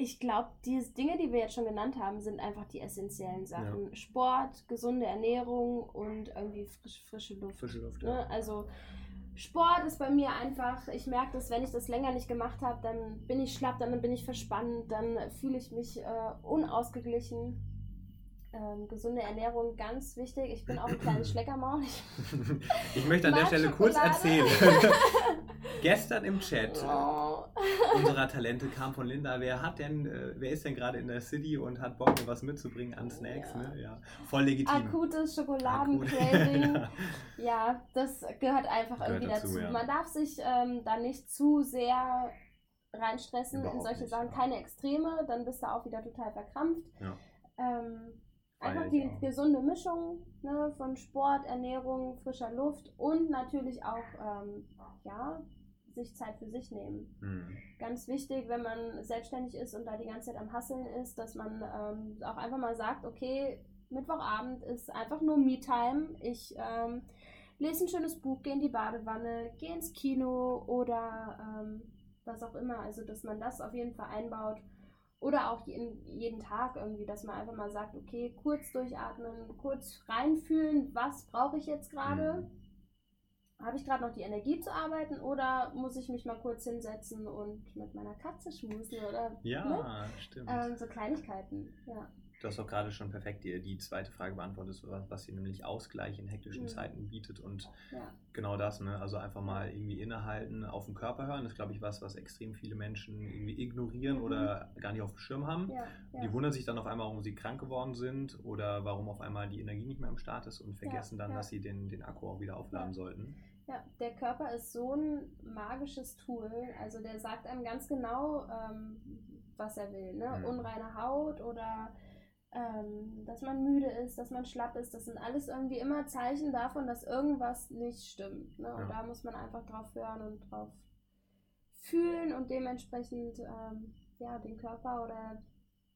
ich glaube, die Dinge, die wir jetzt schon genannt haben, sind einfach die essentiellen Sachen. Ja. Sport, gesunde Ernährung und irgendwie frisch, frische Luft. Frische Luft, ne? ja. Also Sport ist bei mir einfach, ich merke dass wenn ich das länger nicht gemacht habe, dann bin ich schlapp, dann bin ich verspannt, dann fühle ich mich äh, unausgeglichen. Ähm, gesunde Ernährung ganz wichtig. Ich bin auch ein kleines Schleckermaul. Ich, ich möchte an der Stelle kurz erzählen. Gestern im Chat oh. unserer Talente kam von Linda. Wer hat denn, äh, wer ist denn gerade in der City und hat Bock, mir was mitzubringen an Snacks? Ja, ne? ja. voll legitim. Akutes Schokoladencraving. ja. ja, das gehört einfach gehört irgendwie dazu. dazu. Ja. Man darf sich ähm, da nicht zu sehr reinstressen Überhaupt in solche nicht, Sachen. Keine Extreme, dann bist du auch wieder total verkrampft. Ähm, einfach die auch. gesunde Mischung ne, von Sport, Ernährung, frischer Luft und natürlich auch ähm, ja, sich Zeit für sich nehmen. Mhm. Ganz wichtig, wenn man selbstständig ist und da die ganze Zeit am Hasseln ist, dass man ähm, auch einfach mal sagt, okay, Mittwochabend ist einfach nur Me-Time. Ich ähm, lese ein schönes Buch, gehe in die Badewanne, gehe ins Kino oder ähm, was auch immer. Also, dass man das auf jeden Fall einbaut. Oder auch jeden, jeden Tag irgendwie, dass man einfach mal sagt, okay, kurz durchatmen, kurz reinfühlen, was brauche ich jetzt gerade? Mhm habe ich gerade noch die Energie zu arbeiten oder muss ich mich mal kurz hinsetzen und mit meiner Katze schmusen oder ja, ne? stimmt. Ähm, so Kleinigkeiten, ja. Du hast auch gerade schon perfekt die, die zweite Frage beantwortet, was sie nämlich Ausgleich in hektischen mhm. Zeiten bietet und ja. genau das, ne? also einfach mal irgendwie innehalten, auf den Körper hören, das ist glaube ich was, was extrem viele Menschen irgendwie ignorieren mhm. oder gar nicht auf dem Schirm haben. Ja, ja. Die wundern sich dann auf einmal, warum sie krank geworden sind oder warum auf einmal die Energie nicht mehr im Start ist und vergessen dann, dass sie den, den Akku auch wieder aufladen sollten. Ja, der Körper ist so ein magisches Tool. Also der sagt einem ganz genau, ähm, was er will. Ne? Mhm. Unreine Haut oder ähm, dass man müde ist, dass man schlapp ist. Das sind alles irgendwie immer Zeichen davon, dass irgendwas nicht stimmt. Ne? Und ja. da muss man einfach drauf hören und drauf fühlen und dementsprechend ähm, ja, den Körper oder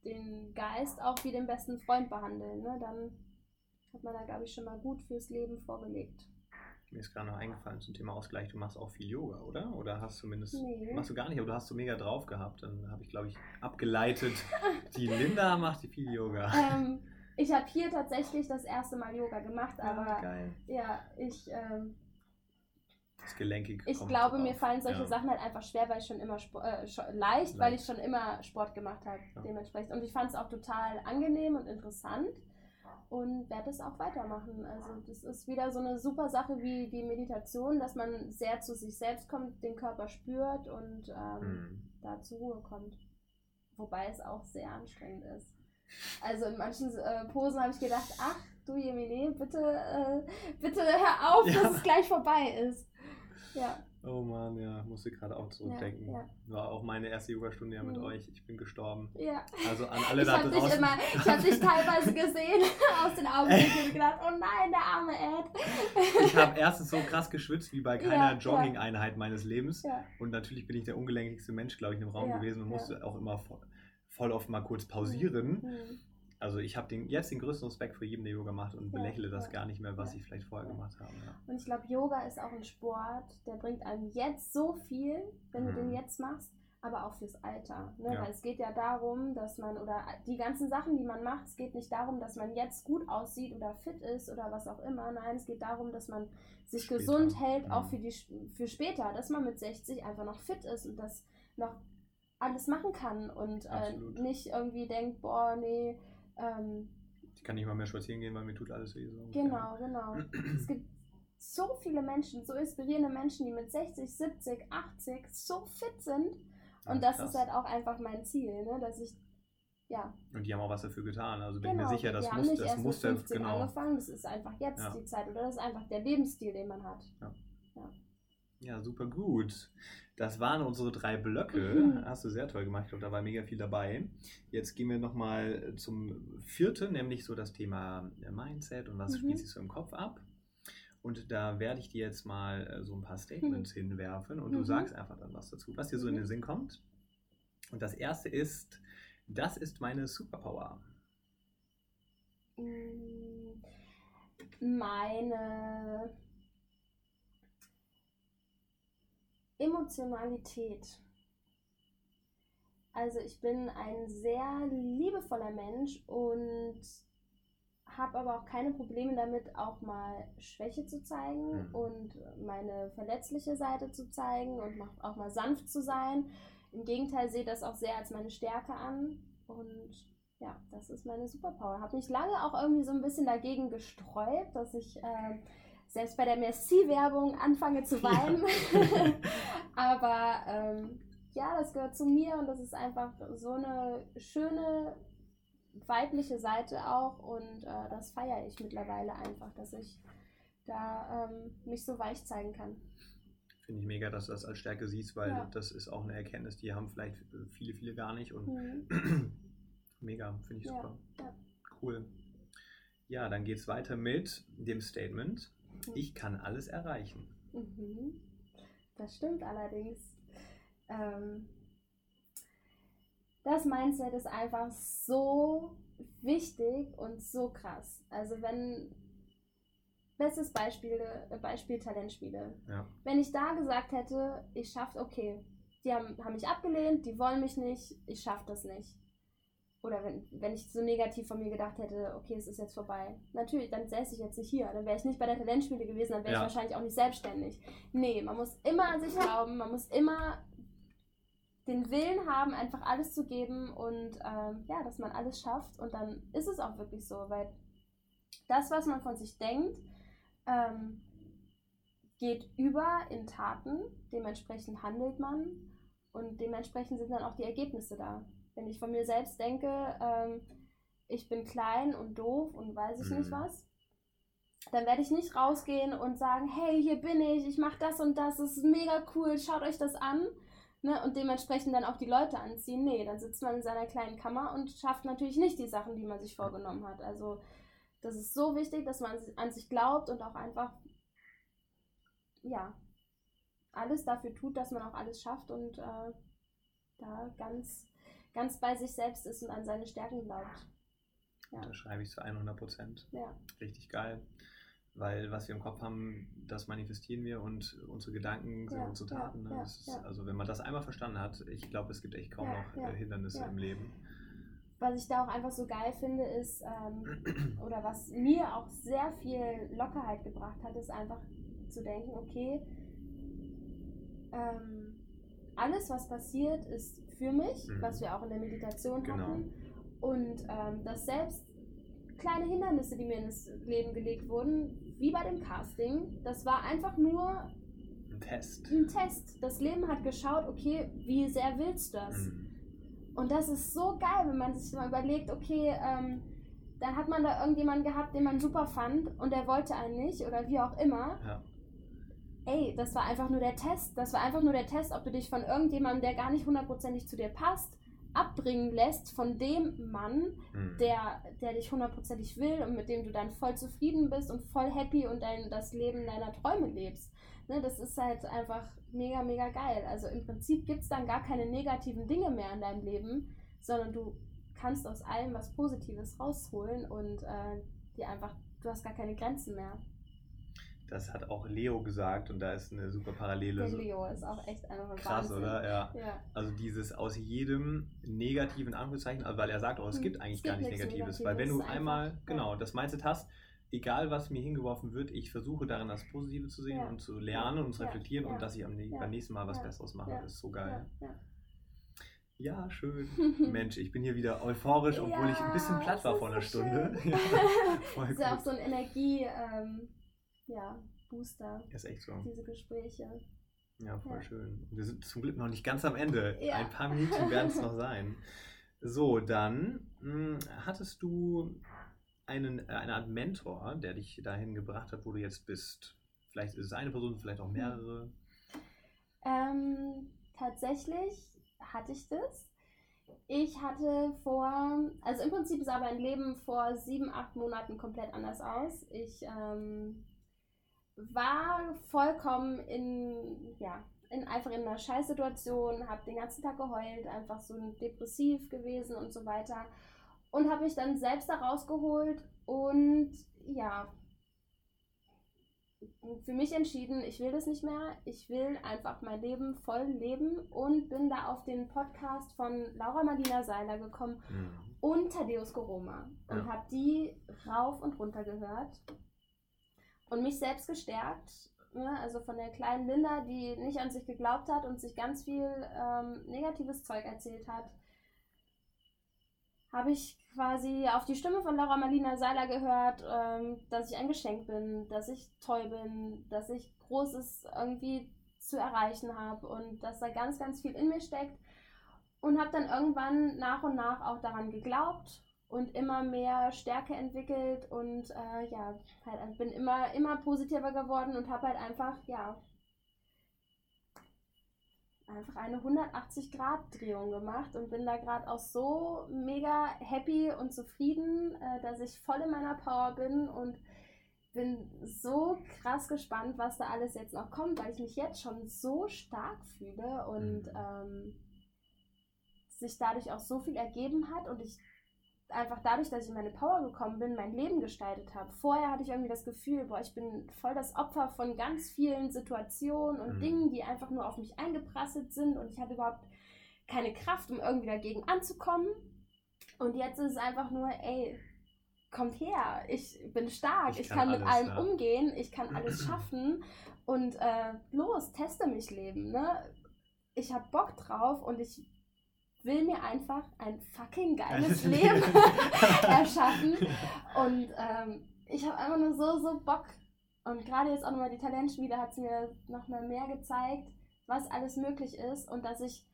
den Geist auch wie den besten Freund behandeln. Ne? Dann hat man da, glaube ich, schon mal gut fürs Leben vorgelegt. Mir ist gerade noch eingefallen zum Thema Ausgleich, du machst auch viel Yoga, oder? Oder hast du zumindest, nee. machst du gar nicht, aber du hast so mega drauf gehabt. Dann habe ich, glaube ich, abgeleitet, die Linda macht viel Yoga. Ähm, ich habe hier tatsächlich das erste Mal Yoga gemacht, ah, aber geil. ja, ich... Ähm, das Gelenkig Ich glaube, mir fallen solche ja. Sachen halt einfach schwer, weil ich schon immer Sport, äh, leicht, leicht, weil ich schon immer Sport gemacht habe, ja. dementsprechend. Und ich fand es auch total angenehm und interessant und werde es auch weitermachen. Also das ist wieder so eine super Sache wie, wie Meditation, dass man sehr zu sich selbst kommt, den Körper spürt und ähm, mhm. da zur Ruhe kommt. Wobei es auch sehr anstrengend ist. Also in manchen äh, Posen habe ich gedacht, ach du Jemine, bitte, äh, bitte hör auf, ja. dass es gleich vorbei ist. Ja. Oh Mann, ja, musste gerade auch zurückdenken. Ja, ja. War auch meine erste Yogastunde ja mit mhm. euch. Ich bin gestorben. Ja. Also an alle ich da draußen. Dich immer, ich habe dich teilweise gesehen aus den Augen und gedacht, oh nein, der arme Ed. ich habe erstens so krass geschwitzt wie bei keiner ja, Jogging-Einheit meines Lebens. Und natürlich bin ich der ungelenkigste Mensch, glaube ich, im Raum gewesen und musste auch immer voll, voll oft mal kurz pausieren. Mhm also ich habe jetzt den größten Respekt vor jedem, der Yoga macht und ja, belächle das gar nicht mehr, was ja. ich vielleicht vorher gemacht habe. Ja. Und ich glaube, Yoga ist auch ein Sport, der bringt einem jetzt so viel, wenn mhm. du den mhm. jetzt machst, aber auch fürs Alter. Ne? Weil es geht ja darum, dass man, oder die ganzen Sachen, die man macht, es geht nicht darum, dass man jetzt gut aussieht oder fit ist oder was auch immer. Nein, es geht darum, dass man sich später. gesund hält, mhm. auch für, die, für später, dass man mit 60 einfach noch fit ist und das noch alles machen kann und äh, nicht irgendwie denkt, boah, nee, ähm, ich kann nicht mal mehr spazieren gehen, weil mir tut alles weh. So. Genau, genau. es gibt so viele Menschen, so inspirierende Menschen, die mit 60, 70, 80 so fit sind. Und ja, das krass. ist halt auch einfach mein Ziel, ne? dass ich ja. Und die haben auch was dafür getan. Also bin genau, ich mir sicher, das muss, das muss der, genau. angefangen. Das ist einfach jetzt ja. die Zeit oder das ist einfach der Lebensstil, den man hat. Ja. ja. Ja, super gut. Das waren unsere drei Blöcke. Mhm. Hast du sehr toll gemacht. Ich glaube, da war mega viel dabei. Jetzt gehen wir nochmal zum vierten, nämlich so das Thema äh, Mindset und was mhm. spielt sich so im Kopf ab. Und da werde ich dir jetzt mal äh, so ein paar Statements mhm. hinwerfen und du mhm. sagst einfach dann was dazu, was dir so in den mhm. Sinn kommt. Und das erste ist, das ist meine Superpower. Mm, meine Emotionalität. Also ich bin ein sehr liebevoller Mensch und habe aber auch keine Probleme damit, auch mal Schwäche zu zeigen mhm. und meine verletzliche Seite zu zeigen und auch mal sanft zu sein. Im Gegenteil sehe das auch sehr als meine Stärke an und ja, das ist meine Superpower. Habe mich lange auch irgendwie so ein bisschen dagegen gesträubt, dass ich äh, selbst bei der Merci-Werbung anfange zu weinen. Ja. Aber ähm, ja, das gehört zu mir und das ist einfach so eine schöne weibliche Seite auch und äh, das feiere ich mittlerweile einfach, dass ich da ähm, mich so weich zeigen kann. Finde ich mega, dass du das als Stärke siehst, weil ja. das ist auch eine Erkenntnis, die haben vielleicht viele, viele gar nicht und mhm. mega, finde ich super. Ja. Cool. Ja, dann geht es weiter mit dem Statement, mhm. ich kann alles erreichen. Mhm. Das stimmt allerdings. Ähm, das Mindset ist einfach so wichtig und so krass. Also wenn, bestes Beispiel, äh, Beispiel Talentspiele. Ja. Wenn ich da gesagt hätte, ich schaffe, okay, die haben, haben mich abgelehnt, die wollen mich nicht, ich schaffe das nicht. Oder wenn, wenn ich so negativ von mir gedacht hätte, okay, es ist jetzt vorbei. Natürlich, dann säße ich jetzt nicht hier. Dann wäre ich nicht bei der Talentspiele gewesen, dann wäre ja. ich wahrscheinlich auch nicht selbstständig. Nee, man muss immer an sich glauben, man muss immer den Willen haben, einfach alles zu geben und ähm, ja, dass man alles schafft. Und dann ist es auch wirklich so, weil das, was man von sich denkt, ähm, geht über in Taten. Dementsprechend handelt man und dementsprechend sind dann auch die Ergebnisse da. Wenn ich von mir selbst denke, ähm, ich bin klein und doof und weiß ich mhm. nicht was, dann werde ich nicht rausgehen und sagen, hey, hier bin ich, ich mache das und das, das ist mega cool, schaut euch das an ne, und dementsprechend dann auch die Leute anziehen. Nee, dann sitzt man in seiner kleinen Kammer und schafft natürlich nicht die Sachen, die man sich vorgenommen hat. Also das ist so wichtig, dass man an sich glaubt und auch einfach, ja, alles dafür tut, dass man auch alles schafft und äh, da ganz, ganz bei sich selbst ist und an seine Stärken glaubt. Ja. Da schreibe ich zu 100 Prozent. Ja. Richtig geil. Weil was wir im Kopf haben, das manifestieren wir und unsere Gedanken sind ja, unsere Taten. Ne? ist, also wenn man das einmal verstanden hat, ich glaube, es gibt echt kaum noch äh, Hindernisse im Leben. Was ich da auch einfach so geil finde, ist, ähm, oder was mir auch sehr viel Lockerheit gebracht hat, ist einfach zu denken, okay, ähm, alles, was passiert, ist für mich, mhm. was wir auch in der Meditation genau. hatten. Und ähm, dass selbst kleine Hindernisse, die mir ins Leben gelegt wurden, wie bei dem Casting. Das war einfach nur ein Test. Ein Test. Das Leben hat geschaut, okay, wie sehr willst du das? Mhm. Und das ist so geil, wenn man sich mal überlegt, okay, ähm, dann hat man da irgendjemanden gehabt, den man super fand und der wollte einen nicht oder wie auch immer. Ja. Ey, das war einfach nur der Test. Das war einfach nur der Test, ob du dich von irgendjemandem, der gar nicht hundertprozentig zu dir passt, abbringen lässt von dem Mann, mhm. der, der dich hundertprozentig will und mit dem du dann voll zufrieden bist und voll happy und dein, das Leben deiner Träume lebst. Ne, das ist halt einfach mega, mega geil. Also im Prinzip gibt es dann gar keine negativen Dinge mehr in deinem Leben, sondern du kannst aus allem was Positives rausholen und äh, dir einfach, du hast gar keine Grenzen mehr. Das hat auch Leo gesagt und da ist eine super Parallele. Der Leo ist auch echt einfach ein Krass, Wahnsinn. oder? Ja. ja. Also dieses aus jedem negativen Anführungszeichen, also weil er sagt auch, es hm, gibt eigentlich es gar nichts Negatives. Negatives. Weil wenn du einmal, einfach, genau, ja. das Mindset hast, egal was mir hingeworfen wird, ich versuche darin das Positive zu sehen ja. und zu lernen und zu reflektieren und dass ich am beim nächsten Mal was Besseres mache. Das ist so geil. Ja, schön. Mensch, ich bin hier wieder euphorisch, obwohl ich ein bisschen platt war vor einer Stunde. ja, voll ist ja auch so ein Energie. Ähm, ja, Booster. Ist echt so. Diese Gespräche. Ja, voll ja. schön. Wir sind zum Glück noch nicht ganz am Ende. Ja. Ein paar Minuten werden es noch sein. So, dann mh, hm, hattest du einen, äh, eine Art Mentor, der dich dahin gebracht hat, wo du jetzt bist. Vielleicht ist es eine Person, vielleicht auch mehrere. Ähm, tatsächlich hatte ich das. Ich hatte vor, also im Prinzip sah mein Leben vor sieben, acht Monaten komplett anders aus. Ich ähm, war vollkommen in, ja, in, einfach in einer Scheißsituation, habe den ganzen Tag geheult, einfach so depressiv gewesen und so weiter. Und habe mich dann selbst da rausgeholt und ja, für mich entschieden, ich will das nicht mehr. Ich will einfach mein Leben voll leben und bin da auf den Podcast von Laura Marlina Seiler gekommen mhm. und Thaddeus Goroma und ja. habe die rauf und runter gehört und mich selbst gestärkt. Ne? Also von der kleinen Linda, die nicht an sich geglaubt hat und sich ganz viel ähm, negatives Zeug erzählt hat, habe ich quasi auf die Stimme von Laura Marlina Seiler gehört, ähm, dass ich ein Geschenk bin, dass ich toll bin, dass ich Großes irgendwie zu erreichen habe und dass da ganz, ganz viel in mir steckt. Und habe dann irgendwann nach und nach auch daran geglaubt und immer mehr Stärke entwickelt und äh, ja, halt bin immer, immer positiver geworden und habe halt einfach, ja, einfach eine 180-Grad-Drehung gemacht und bin da gerade auch so mega happy und zufrieden, äh, dass ich voll in meiner Power bin und bin so krass gespannt, was da alles jetzt noch kommt, weil ich mich jetzt schon so stark fühle und mhm. ähm, sich dadurch auch so viel ergeben hat und ich einfach dadurch, dass ich in meine Power gekommen bin, mein Leben gestaltet habe. Vorher hatte ich irgendwie das Gefühl, boah, ich bin voll das Opfer von ganz vielen Situationen und mhm. Dingen, die einfach nur auf mich eingeprasselt sind und ich hatte überhaupt keine Kraft, um irgendwie dagegen anzukommen. Und jetzt ist es einfach nur, ey, kommt her, ich bin stark, ich, ich kann, kann, mit allem ja. umgehen, ich kann alles schaffen und äh, los, teste mich Leben. Ne? Ich habe Bock drauf und ich will mir einfach ein fucking geiles Leben erschaffen. Und ähm, ich habe einfach nur so, so Bock. Und gerade jetzt auch nochmal die Talentspiele hat es mir nochmal mehr gezeigt, was alles möglich ist und dass ich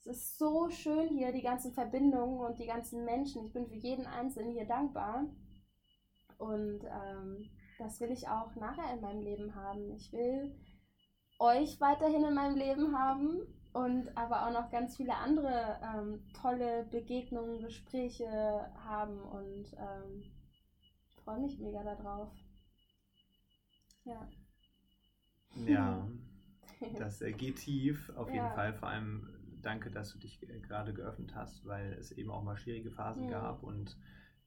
es ist so schön hier, die ganzen Verbindungen und die ganzen Menschen. Ich bin für jeden Einzelnen hier dankbar. Und ähm, das will ich auch nachher in meinem Leben haben. Ich will euch weiterhin in meinem Leben haben und aber auch noch ganz viele andere ähm, tolle Begegnungen, Gespräche haben und ähm, freue mich mega darauf. Ja. Ja, das äh, geht tief auf jeden ja. Fall. Vor allem danke, dass du dich äh, gerade geöffnet hast, weil es eben auch mal schwierige Phasen ja. gab und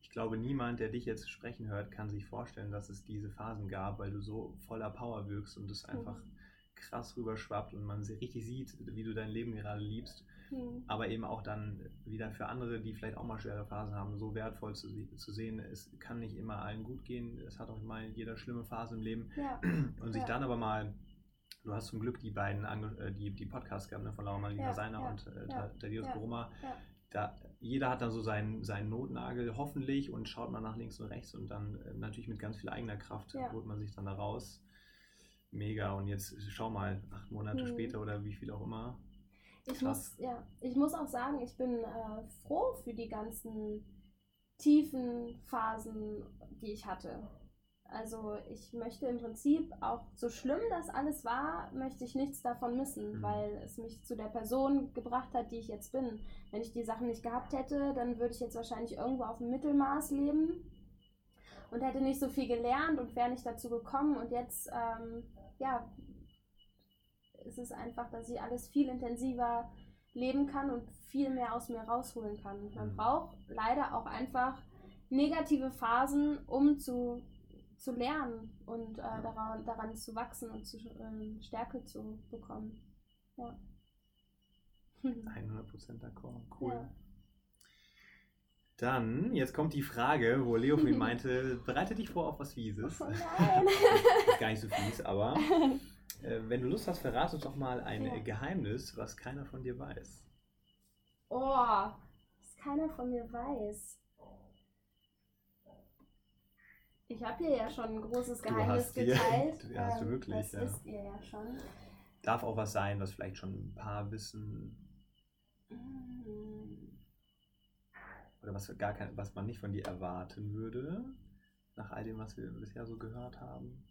ich glaube, niemand, der dich jetzt sprechen hört, kann sich vorstellen, dass es diese Phasen gab, weil du so voller Power wirkst und es einfach mhm krass rüberschwappt und man richtig sieht, wie du dein Leben gerade liebst. Mhm. Aber eben auch dann wieder für andere, die vielleicht auch mal schwere Phasen haben, so wertvoll zu, zu sehen. Es kann nicht immer allen gut gehen. Es hat auch mal jeder schlimme Phase im Leben. Ja. Und sich ja. dann aber mal Du hast zum Glück die beiden äh, die, die Podcasts gehabt, ne, von Laura Malina ja, Seiner ja, und äh, ja, Thaddeus ja, Broma. Da, jeder hat dann so seinen, seinen Notnagel hoffentlich und schaut mal nach links und rechts und dann äh, natürlich mit ganz viel eigener Kraft holt man sich dann da raus mega. Und jetzt schau mal, acht Monate hm. später oder wie viel auch immer. Ich muss, ja, ich muss auch sagen, ich bin äh, froh für die ganzen tiefen Phasen, die ich hatte. Also ich möchte im Prinzip auch so schlimm das alles war, möchte ich nichts davon missen, mhm. weil es mich zu der Person gebracht hat, die ich jetzt bin. Wenn ich die Sachen nicht gehabt hätte, dann würde ich jetzt wahrscheinlich irgendwo auf dem Mittelmaß leben und hätte nicht so viel gelernt und wäre nicht dazu gekommen. Und jetzt ähm, ja, es ist einfach, dass ich alles viel intensiver leben kann und viel mehr aus mir rausholen kann. Man mhm. braucht leider auch einfach negative Phasen, um zu, zu lernen und äh, daran, daran zu wachsen und zu, äh, Stärke zu bekommen. Ja. 100% d'accord. Cool. Ja. Dann, jetzt kommt die Frage, wo Leo vorhin meinte, bereite dich vor auf was Fieses. Oh nein. ist gar nicht so fies, aber äh, wenn du Lust hast, verrate uns doch mal ein ja. Geheimnis, was keiner von dir weiß. Oh, was keiner von mir weiß. Ich habe hier ja schon ein großes Geheimnis du geteilt. Hier, hast du ähm, wirklich, das ja. wisst ihr ja schon. Darf auch was sein, was vielleicht schon ein paar wissen. Mm oder was, gar kein, was man nicht von dir erwarten würde, nach all dem, was wir bisher so gehört haben?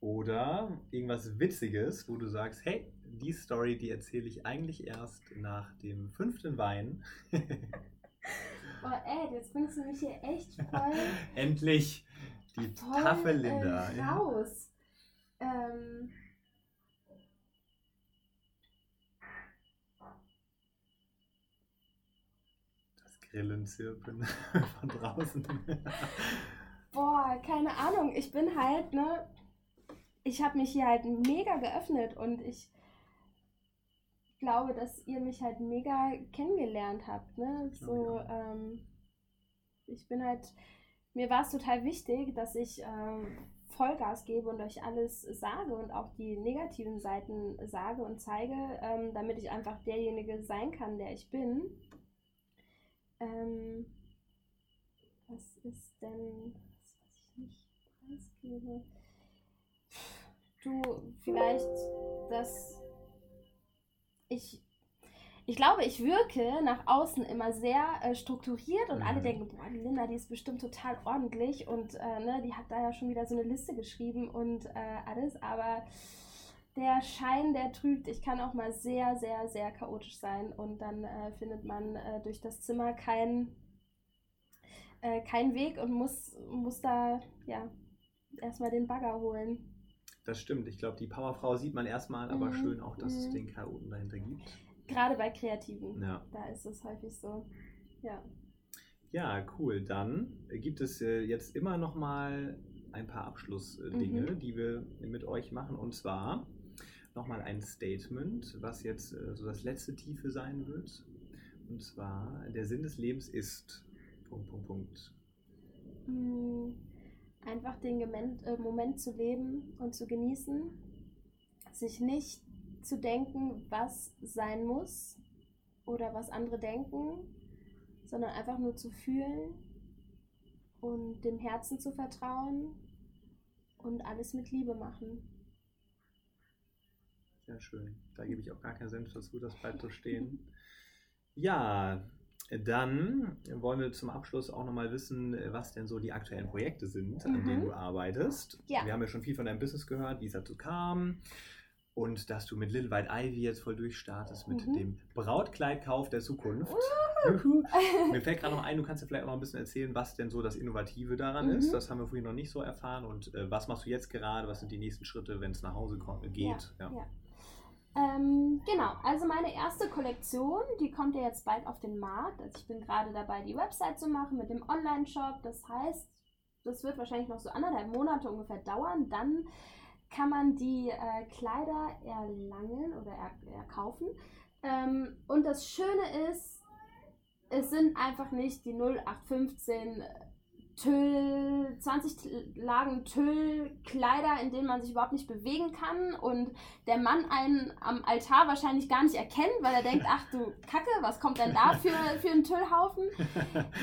Oder irgendwas Witziges, wo du sagst, hey, die Story, die erzähle ich eigentlich erst nach dem fünften Wein. oh ey, jetzt bringst du mich hier echt voll... Endlich die voll, taffe Linda. Äh, raus. Ähm, Grillenzirpen von draußen? Boah, keine Ahnung. Ich bin halt, ne, ich habe mich hier halt mega geöffnet und ich glaube, dass ihr mich halt mega kennengelernt habt, ne? So, ähm, ich bin halt, mir war es total wichtig, dass ich ähm, Vollgas gebe und euch alles sage und auch die negativen Seiten sage und zeige, ähm, damit ich einfach derjenige sein kann, der ich bin. Ähm, Was ist denn, was, was ich nicht preisgebe? Du, vielleicht, dass ich ich glaube, ich wirke nach außen immer sehr äh, strukturiert und mhm. alle denken, boah, die Linda, die ist bestimmt total ordentlich und äh, ne, die hat da ja schon wieder so eine Liste geschrieben und äh, alles, aber der Schein, der trügt. Ich kann auch mal sehr, sehr, sehr chaotisch sein und dann äh, findet man äh, durch das Zimmer keinen äh, kein Weg und muss, muss da ja erstmal den Bagger holen. Das stimmt. Ich glaube, die Powerfrau sieht man erstmal, aber mhm. schön auch, dass es mhm. den Chaoten dahinter gibt. Gerade bei Kreativen. Ja. Da ist es häufig so. Ja. Ja, cool. Dann gibt es äh, jetzt immer noch mal ein paar Abschlussdinge, mhm. die wir mit euch machen. Und zwar nochmal ein Statement, was jetzt äh, so das letzte Tiefe sein wird. Und zwar, der Sinn des Lebens ist. Punkt, Punkt, Punkt. Mm, einfach den äh, Moment zu leben und zu genießen. Sich nicht zu denken, was sein muss oder was andere denken, sondern einfach nur zu fühlen und dem Herzen zu vertrauen und alles mit Liebe machen. Sehr schön. Da gebe ich auch gar keinen Senf dazu, das bleibt so stehen. ja, dann wollen wir zum Abschluss auch nochmal wissen, was denn so die aktuellen Projekte sind, an denen mhm. du arbeitest. Ja. Wir haben ja schon viel von deinem Business gehört, wie es dazu kam, und dass du mit Little White Ivy jetzt voll durchstartest mit mhm. dem Brautkleidkauf der Zukunft. Mir fällt gerade noch ein, du kannst ja vielleicht auch noch ein bisschen erzählen, was denn so das Innovative daran mhm. ist. Das haben wir vorhin noch nicht so erfahren. Und äh, was machst du jetzt gerade? Was sind die nächsten Schritte, wenn es nach Hause kommt, geht? Ja, ja. Ähm, genau, also meine erste Kollektion, die kommt ja jetzt bald auf den Markt. Also ich bin gerade dabei, die Website zu machen mit dem Online-Shop. Das heißt, das wird wahrscheinlich noch so anderthalb Monate ungefähr dauern. Dann kann man die äh, Kleider erlangen oder er, erkaufen. Ähm, und das Schöne ist, es sind einfach nicht die 0815 Tüll, 20 Lagen Tüllkleider, in denen man sich überhaupt nicht bewegen kann und der Mann einen am Altar wahrscheinlich gar nicht erkennt, weil er denkt, ach du Kacke, was kommt denn da für, für einen Tüllhaufen?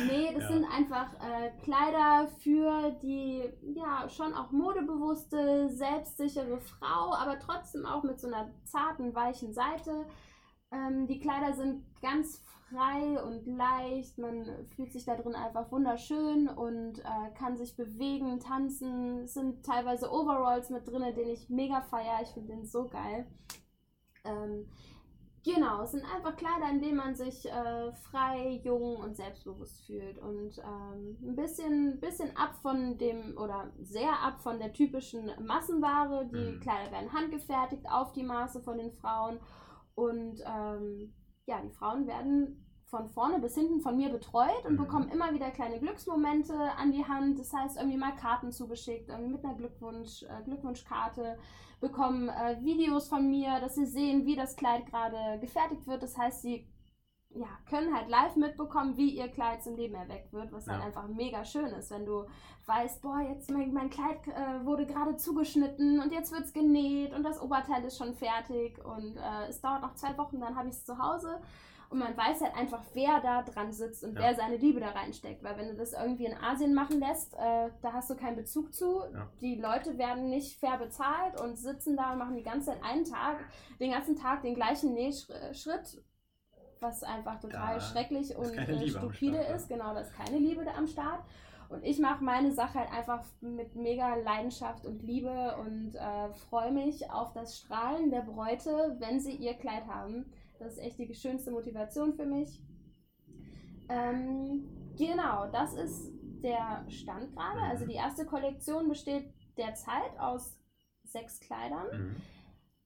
Nee, das ja. sind einfach äh, Kleider für die ja schon auch modebewusste, selbstsichere Frau, aber trotzdem auch mit so einer zarten, weichen Seite. Ähm, die Kleider sind ganz frei und leicht. Man fühlt sich da drin einfach wunderschön und äh, kann sich bewegen, tanzen. Es sind teilweise Overalls mit drin, den ich mega feiere. Ich finde den so geil. Ähm, genau, es sind einfach Kleider, in denen man sich äh, frei, jung und selbstbewusst fühlt. Und ähm, ein bisschen, bisschen ab von dem, oder sehr ab von der typischen Massenware. Die mhm. Kleider werden handgefertigt auf die Maße von den Frauen. Und ähm, ja, die Frauen werden von vorne bis hinten von mir betreut und mhm. bekommen immer wieder kleine Glücksmomente an die Hand. Das heißt, irgendwie mal Karten zugeschickt, mit einer Glückwunsch, äh, Glückwunschkarte, bekommen äh, Videos von mir, dass sie sehen, wie das Kleid gerade gefertigt wird. Das heißt, sie ja, können halt live mitbekommen, wie ihr Kleid zum Leben erweckt wird, was ja. dann einfach mega schön ist, wenn du weißt, boah, jetzt mein, mein Kleid äh, wurde gerade zugeschnitten und jetzt wird es genäht und das Oberteil ist schon fertig und äh, es dauert noch zwei Wochen, dann habe ich es zu Hause und man weiß halt einfach, wer da dran sitzt und ja. wer seine Liebe da reinsteckt. Weil wenn du das irgendwie in Asien machen lässt, äh, da hast du keinen Bezug zu. Ja. Die Leute werden nicht fair bezahlt und sitzen da und machen die ganze Zeit einen Tag, den ganzen Tag den gleichen Nähschritt, was einfach total da schrecklich und äh, stupide Start, ist. Genau, da ist keine Liebe da am Start. Und ich mache meine Sache halt einfach mit mega Leidenschaft und Liebe und äh, freue mich auf das Strahlen der Bräute, wenn sie ihr Kleid haben. Das ist echt die schönste Motivation für mich. Ähm, genau, das ist der Stand gerade. Mhm. Also die erste Kollektion besteht derzeit aus sechs Kleidern. Mhm.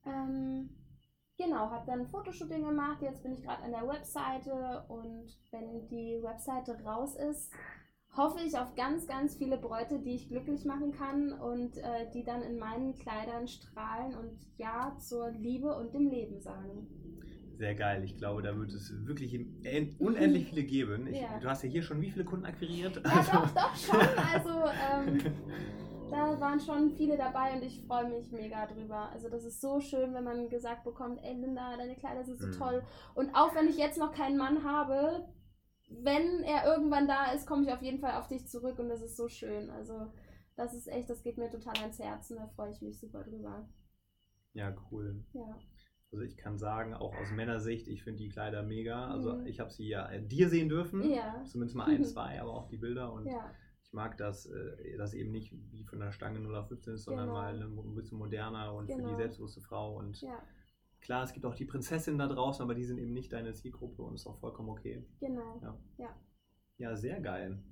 Ähm, genau, habe dann ein Fotoshooting gemacht. Jetzt bin ich gerade an der Webseite und wenn die Webseite raus ist, hoffe ich auf ganz, ganz viele Bräute, die ich glücklich machen kann und äh, die dann in meinen Kleidern strahlen und Ja zur Liebe und dem Leben sagen. Sehr geil. Ich glaube, da wird es wirklich unendlich viele geben. Ich, ja. Du hast ja hier schon wie viele Kunden akquiriert? Ja, also doch, doch schon. Also ähm, da waren schon viele dabei und ich freue mich mega drüber. Also das ist so schön, wenn man gesagt bekommt, ey Linda, deine Kleider sind so mhm. toll. Und auch wenn ich jetzt noch keinen Mann habe, wenn er irgendwann da ist, komme ich auf jeden Fall auf dich zurück und das ist so schön. Also das ist echt, das geht mir total ans Herzen, da freue ich mich super drüber. Ja, cool. Ja. Also ich kann sagen, auch aus Männersicht, ich finde die Kleider mega. Also mhm. ich habe sie ja äh, dir sehen dürfen, ja. zumindest mal ein, zwei, aber auch die Bilder und ja. Ich mag das, äh, dass eben nicht wie von der Stange 0 auf 15 ist, sondern Genau. mal eine, ein bisschen moderner und für die Genau. selbstbewusste Frau und Ja, klar, es gibt auch die Prinzessinnen da draußen, aber die sind eben nicht deine Zielgruppe und ist auch vollkommen okay. genau. Ja, sehr geil.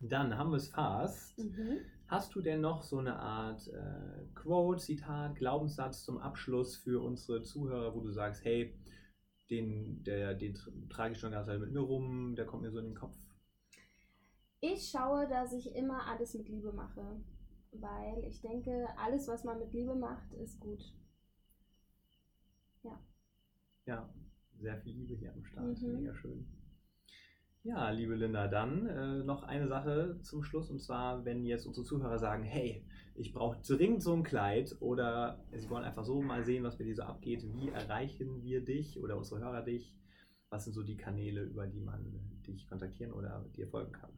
Dann haben wir es fast. Mhm. Hast du denn noch so eine Art äh, Quote, Zitat, Glaubenssatz zum Abschluss für unsere Zuhörer, wo du sagst, hey, den, der, den tr- trage ich schon ganz Zeit mit mir rum, der kommt mir so in den Kopf. Ich schaue, dass ich immer alles mit Liebe mache, weil ich denke, alles, was man mit Liebe macht, ist gut. Ja, sehr viel Liebe hier am Start. Mhm. Mega schön. Ja, liebe Linda, dann äh, noch eine Sache zum Schluss und zwar, wenn jetzt unsere Zuhörer sagen, hey, ich brauche dringend so ein Kleid oder sie wollen einfach so mal sehen, was bei dir so abgeht, wie erreichen wir dich oder unsere Hörer dich? Was sind so die Kanäle, über die man dich kontaktieren oder dir folgen kann?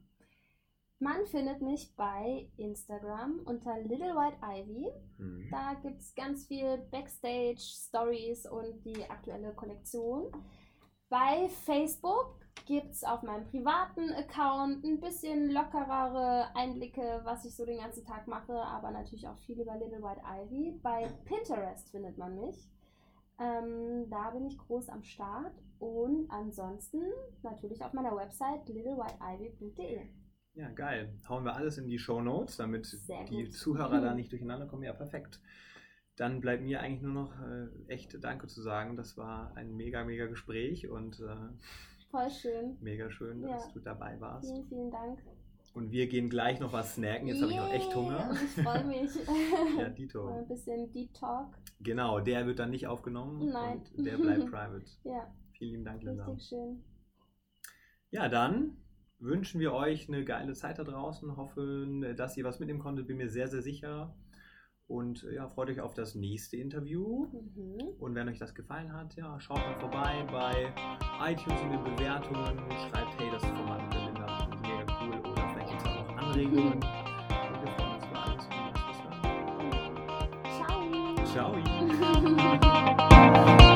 Man findet mich bei Instagram unter Little White Ivy. Mhm. Da gibt es ganz viel Backstage-Stories und die aktuelle Kollektion. Bei Facebook gibt es auf meinem privaten Account ein bisschen lockerere Einblicke, was ich so den ganzen Tag mache, aber natürlich auch viel über Little White Ivy. Bei Pinterest findet man mich. Ähm, da bin ich groß am Start. Und ansonsten natürlich auf meiner Website littlewhiteivy.de. Ja, geil. Hauen wir alles in die Show Notes, damit Sehr die gut. Zuhörer da nicht durcheinander kommen. Ja, perfekt. Dann bleibt mir eigentlich nur noch äh, echt Danke zu sagen. Das war ein mega, mega Gespräch und äh, Voll schön. mega schön, Ja. dass du dabei warst. Vielen, vielen Dank. Und wir gehen gleich noch was snacken. Jetzt habe ich auch echt Hunger. Ich freue mich. Ja, Mal Dito. ein bisschen Deep Talk. Genau, der wird dann nicht aufgenommen Nein. und der bleibt private. Ja, Vielen lieben Dank, Linda. richtig schön. Ja, dann wünschen wir euch eine geile Zeit da draußen. Hoffen, dass ihr was mitnehmen konntet. Bin mir sehr, sehr sicher. Und ja, freut euch auf das nächste Interview. Mhm. Und wenn euch das gefallen hat, ja, schaut mal vorbei bei iTunes in den Bewertungen. Schreibt, hey, das Format mit der Linda ich mega cool. Oder vielleicht gibt es auch noch Anregungen. Und wir freuen uns über alles. Und das. Ciao. Ciao.